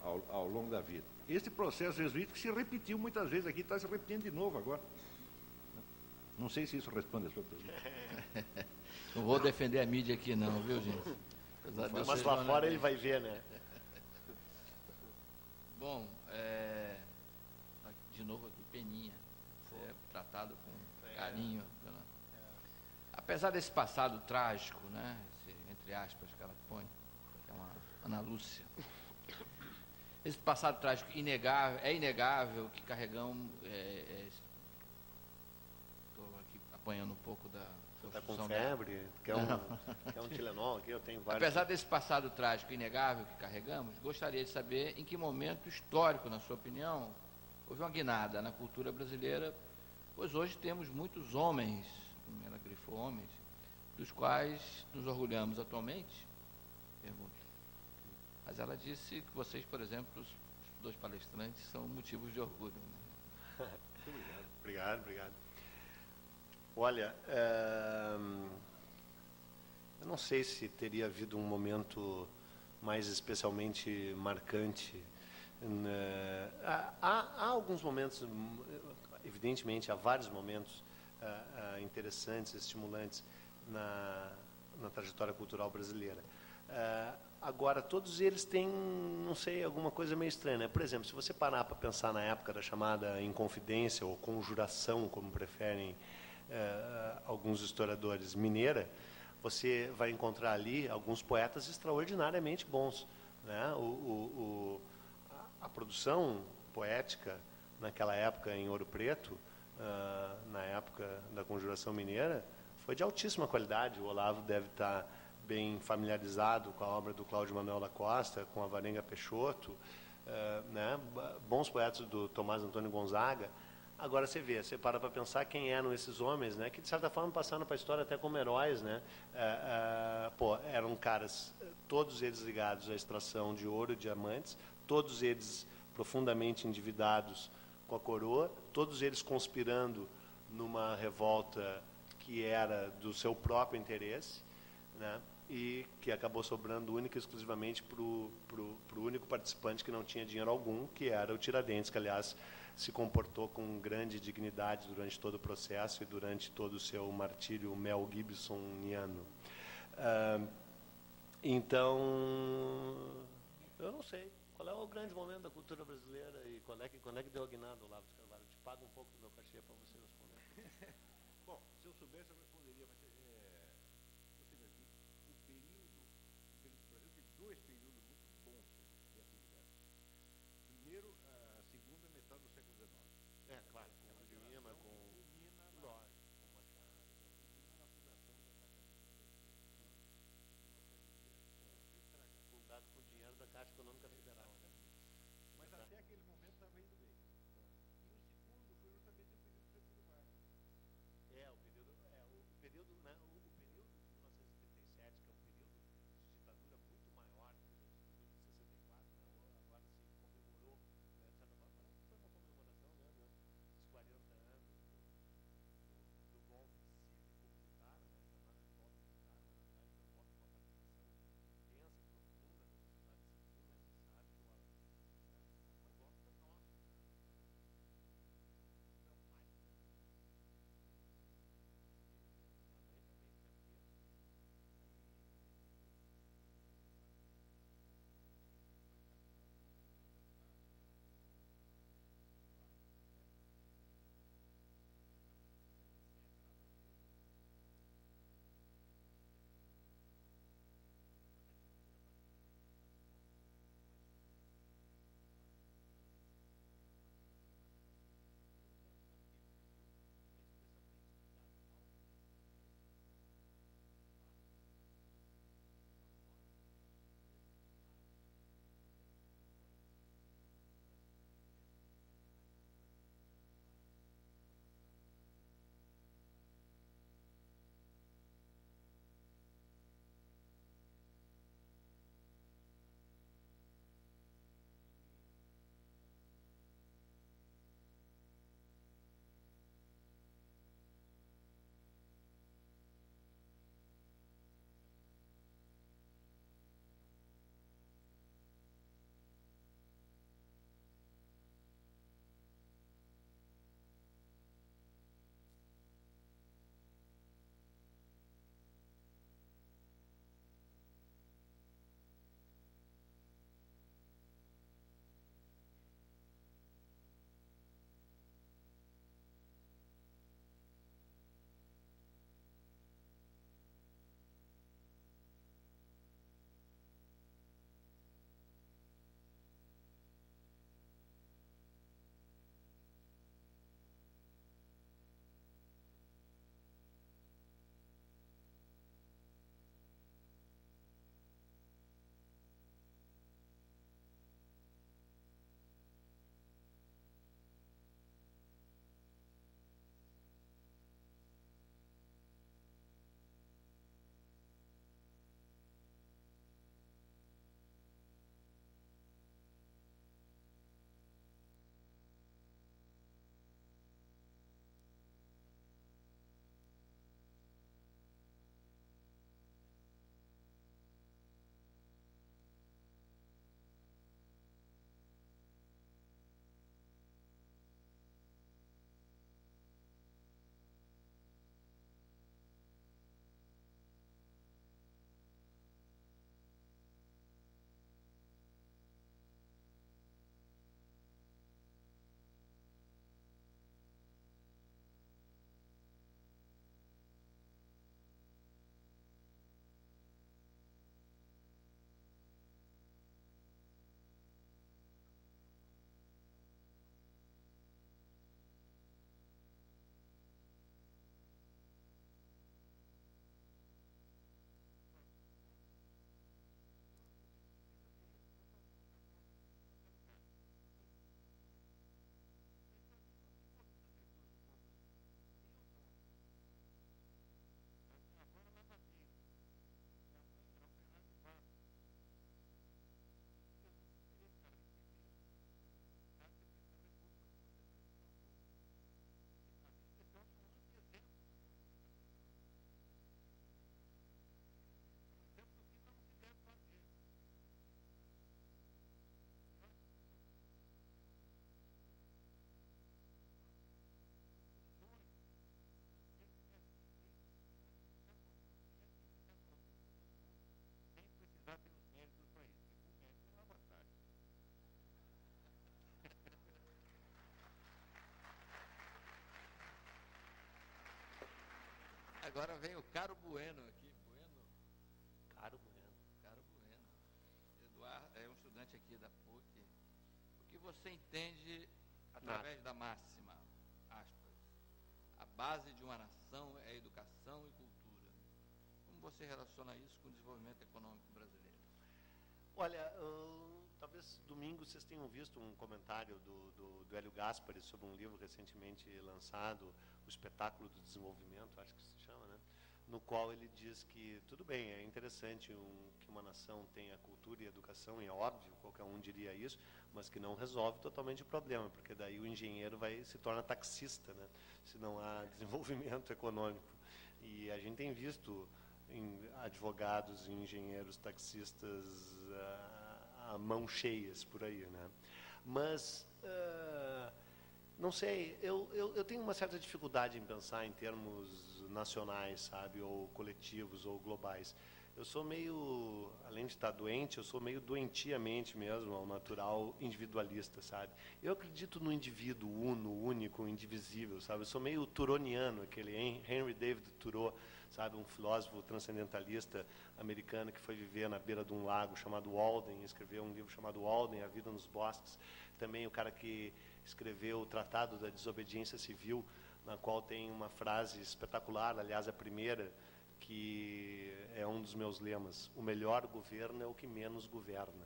Speaker 4: ao, ao, longo da vida? Esse processo jesuítico se repetiu muitas vezes aqui, está se repetindo de novo agora. Não sei se isso responde a sua pergunta.
Speaker 2: Não vou defender a mídia aqui não, viu, gente?
Speaker 3: Mas lá fora ele vai ver, né?
Speaker 2: Bom, é... de novo aqui, Peninha. Você é tratado com carinho. Apesar desse passado trágico, né? Esse, entre aspas, que ela põe, é uma Ana Lúcia. Esse passado trágico inegável, é inegável que carregamos. Estou é, é, aqui apanhando um pouco da.
Speaker 3: Está com febre? Quer um, quer um Tilenol aqui? Eu tenho vários.
Speaker 2: Apesar desse passado trágico inegável que carregamos, gostaria de saber em que momento histórico, na sua opinião, houve uma guinada na cultura brasileira Pois hoje temos muitos homens, homens, dos quais nos orgulhamos atualmente. Pergunto. Mas ela disse que vocês, por exemplo, os dois palestrantes, são motivos de orgulho.
Speaker 3: Né? obrigado, obrigado. Olha, é... não sei se teria havido um momento mais especialmente marcante. Né? Há, há, alguns momentos, evidentemente, há vários momentos uh, uh, interessantes, estimulantes na, na trajetória cultural brasileira. Uh, agora, todos eles têm, não sei, alguma coisa meio estranha. Né? Por exemplo, se você parar para pensar na época da chamada Inconfidência ou Conjuração, como preferem alguns historiadores, mineira, você vai encontrar ali alguns poetas extraordinariamente bons. Né? O, o, o, a produção poética naquela época em Ouro Preto, uh, na época da Conjuração Mineira, foi de altíssima qualidade. O Olavo deve estar bem familiarizado com a obra do Cláudio Manuel da Costa, com a Varenga Peixoto, uh, né? bons poetas do Tomás Antônio Gonzaga. Agora você vê, você para para pensar quem eram esses homens, né? Que de certa forma passaram para a história até como heróis, né? É, pô, eram caras, todos eles ligados à extração de ouro e diamantes, todos eles profundamente endividados com a coroa, todos eles conspirando numa revolta que era do seu próprio interesse, né? E que acabou sobrando única e exclusivamente para o único participante que não tinha dinheiro algum, que era o Tiradentes, que aliás se comportou com grande dignidade durante todo o processo e durante todo o seu martírio Mel Gibsoniano. Uh, então, eu não sei. Qual é o grande momento da cultura brasileira e qual é que, quando é que deu a guinada, Olavo de Carvalho? Eu te pago um pouco do meu cachê para você responder.
Speaker 4: Bom, se eu soubesse, eu
Speaker 2: agora vem o Caro Bueno aqui. Bueno?
Speaker 3: Caro Bueno.
Speaker 2: Caro Bueno. Eduardo é um estudante aqui da PUC. O que você entende através Nada. da máxima, aspas, a base de uma nação é educação e cultura. Como você relaciona isso com o desenvolvimento econômico brasileiro?
Speaker 3: Olha, uh, talvez domingo vocês tenham visto um comentário do, do, do Hélio Gaspari sobre um livro recentemente lançado, O Espetáculo do Desenvolvimento, acho que se chama, né? no qual ele diz que tudo bem, é interessante um, que uma nação tenha cultura e educação, é óbvio, qualquer um diria isso, mas que não resolve totalmente o problema, porque daí o engenheiro vai se torna taxista, né? se não há desenvolvimento econômico. E a gente tem visto em advogados, engenheiros, taxistas a, mão cheias por aí, né? Mas uh, não sei, eu, eu, eu, tenho uma certa dificuldade em pensar em termos nacionais, sabe, ou coletivos ou globais. Eu sou meio, além de estar doente, eu sou meio doentiamente mesmo, ao natural individualista, sabe? Eu acredito no indivíduo uno, único, indivisível, sabe? Eu sou meio turoniano, aquele Henry David Thoreau, sabe? Um filósofo transcendentalista americano que foi viver na beira de um lago chamado Walden, escreveu um livro chamado Walden, A Vida nos Bosques. Também o cara que escreveu o Tratado da Desobediência Civil, na qual tem uma frase espetacular, aliás, a primeira, que é um dos meus lemas. O melhor governo é o que menos governa.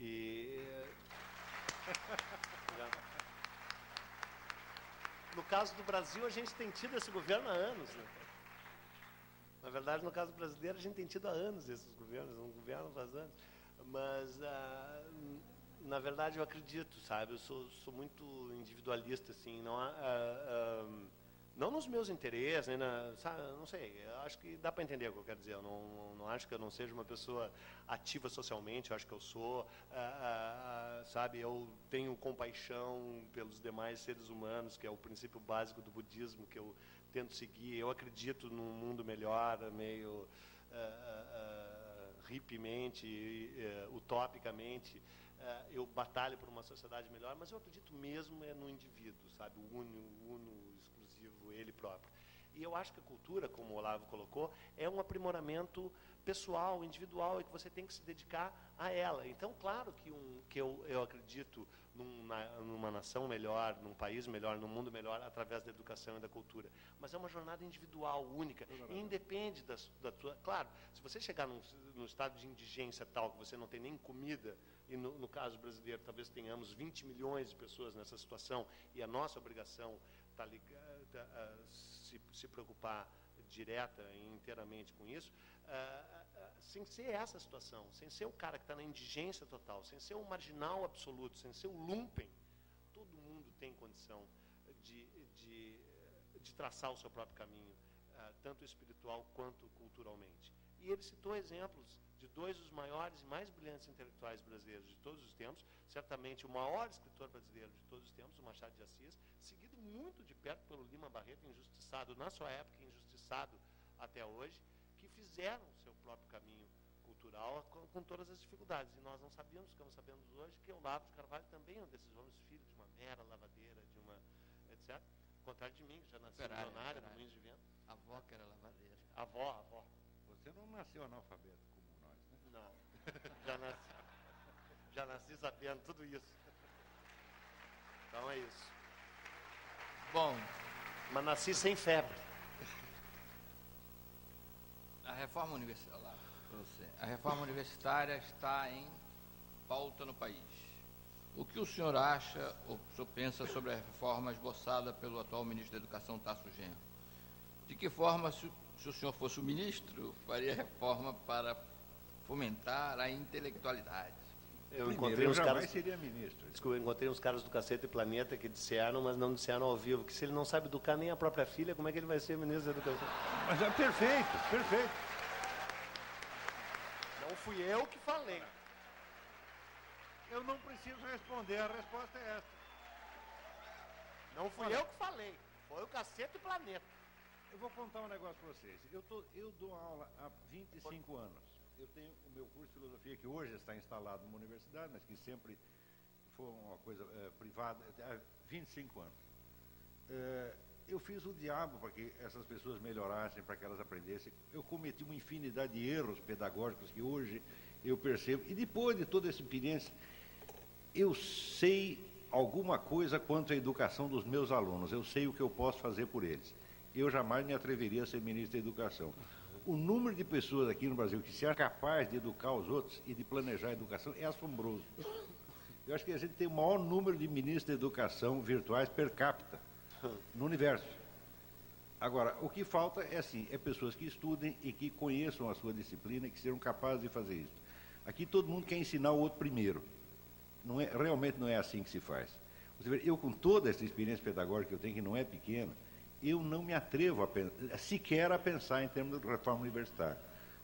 Speaker 3: E no caso do Brasil, a gente tem tido esse governo há anos. Né? Na verdade, no caso brasileiro, a gente tem tido há anos esses governos, um governo faz anos. Mas, ah, na verdade, eu acredito, sabe? Eu sou, sou muito individualista, assim. Não ah, ah, não nos meus interesses, na, sabe, não sei, acho que dá para entender o que eu quero dizer. Eu não, não, não, acho que eu não seja uma pessoa ativa socialmente, eu acho que eu sou, ah, ah, sabe, eu tenho compaixão pelos demais seres humanos, que é o princípio básico do budismo que eu tento seguir. Eu acredito num mundo melhor, meio ah, hippiemente, utopicamente. É, eu batalho por uma sociedade melhor, mas eu acredito mesmo é no indivíduo, sabe, o uno, uno exclusivo, ele próprio. E eu acho que a cultura, como o Olavo colocou, é um aprimoramento pessoal, individual, e que você tem que se dedicar a ela. Então, claro que, um, que eu, eu acredito numa, numa nação melhor, num país melhor, num mundo melhor, através da educação e da cultura. Mas é uma jornada individual, única, e independe da, da tua... Claro, se você chegar num, num estado de indigência tal, que você não tem nem comida e no, no, caso brasileiro talvez tenhamos 20 milhões de pessoas nessa situação, e a nossa obrigação está ligada a se, se preocupar direta e inteiramente com isso, uh, sem ser essa situação, sem ser o cara que está na indigência total, sem ser o marginal absoluto, sem ser o lumpen, todo mundo tem condição de, de, de traçar o seu próprio caminho, uh, tanto espiritual quanto culturalmente. E ele citou exemplos de dois dos maiores e mais brilhantes intelectuais brasileiros de todos os tempos, certamente o maior escritor brasileiro de todos os tempos, o Machado de Assis, seguido muito de perto pelo Lima Barreto, injustiçado na sua época, injustiçado até hoje, fizeram o seu próprio caminho cultural com, com, todas as dificuldades. E nós não sabíamos, ficamos sabendo hoje, que o Olavo de Carvalho também é um desses homens, filho de uma mera lavadeira, de uma, etc. Ao contrário de mim, que já nasci milionário, no Moinhos de Vento.
Speaker 2: A avó que era lavadeira.
Speaker 3: A avó, a avó.
Speaker 4: Você não nasceu analfabeto.
Speaker 3: Não. Já nasci, já nasci sabendo tudo isso. Então é isso.
Speaker 2: Bom.
Speaker 3: Mas nasci sem febre.
Speaker 2: A reforma universitária. A reforma universitária está em pauta no país. O que o senhor acha ou o senhor pensa sobre a reforma esboçada pelo atual ministro da Educação, Tasso Genro? De que forma, se, se o senhor fosse o ministro, faria reforma para fomentar a intelectualidade.
Speaker 3: Eu encontrei uns caras.
Speaker 4: seria ministro.
Speaker 3: Desculpa, eu encontrei uns caras do Cacete e Planeta que disseram, mas não disseram ao vivo, que se ele não sabe educar nem a própria filha, como é que ele vai ser ministro da Educação?
Speaker 4: Mas é perfeito, perfeito.
Speaker 3: Não fui eu que falei.
Speaker 4: Eu não preciso responder, a resposta é essa.
Speaker 3: Não fui eu que falei, foi o Cacete e Planeta.
Speaker 4: Eu vou contar um negócio para vocês. Eu, tô, eu dou aula há 25 anos eu tenho o meu curso de filosofia, que hoje está instalado numa universidade, mas que sempre foi uma coisa é, privada, há 25 anos. É, eu fiz o diabo para que essas pessoas melhorassem, para que elas aprendessem. Eu cometi uma infinidade de erros pedagógicos que hoje eu percebo. E depois de toda essa experiência, eu sei alguma coisa quanto à educação dos meus alunos. Eu sei o que eu posso fazer por eles. Eu jamais me atreveria a ser ministro da Educação. O número de pessoas aqui no Brasil que se é capaz de educar os outros e de planejar a educação é assombroso. Eu acho que a gente tem o maior número de ministros da educação virtuais per capita no universo. Agora, o que falta é assim, é pessoas que estudem e que conheçam a sua disciplina e que sejam capazes de fazer isso. Aqui todo mundo quer ensinar o outro primeiro. Não é, realmente não é assim que se faz. Você vê, eu com toda essa experiência pedagógica que eu tenho, que não é pequena, eu não me atrevo a, sequer a pensar em termos de reforma universitária.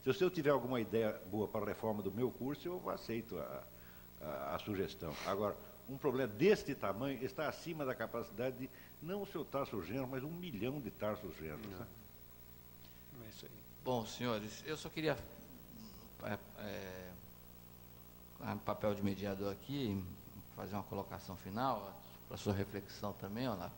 Speaker 4: Se eu tiver alguma ideia boa para a reforma do meu curso, eu aceito a, a, a sugestão. Agora, um problema deste tamanho está acima da capacidade de, não o seu Tarso Genro, mas um milhão de Tarsos Genros. Não.
Speaker 2: não é isso aí. Bom, senhores, eu só queria, é, é, papel de mediador aqui, fazer uma colocação final, para sua reflexão também, Olavo.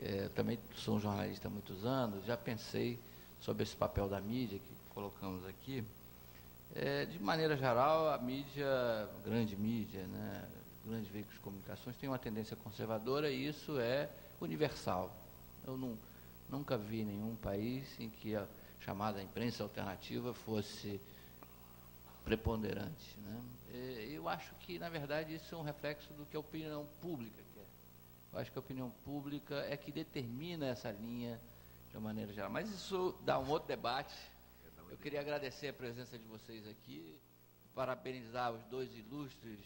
Speaker 2: É, também sou um jornalista há muitos anos, já pensei sobre esse papel da mídia que colocamos aqui. É, de maneira geral, a mídia, grande mídia, né, grandes veículos de comunicações, tem uma tendência conservadora e isso é universal. Eu não, nunca vi nenhum país em que a chamada imprensa alternativa fosse preponderante. Né? Eu acho que, na verdade, isso é um reflexo do que a opinião pública. Eu acho que a opinião pública é que determina essa linha de uma maneira geral. Mas isso dá um outro debate eu queria agradecer a presença de vocês aqui, parabenizar os dois ilustres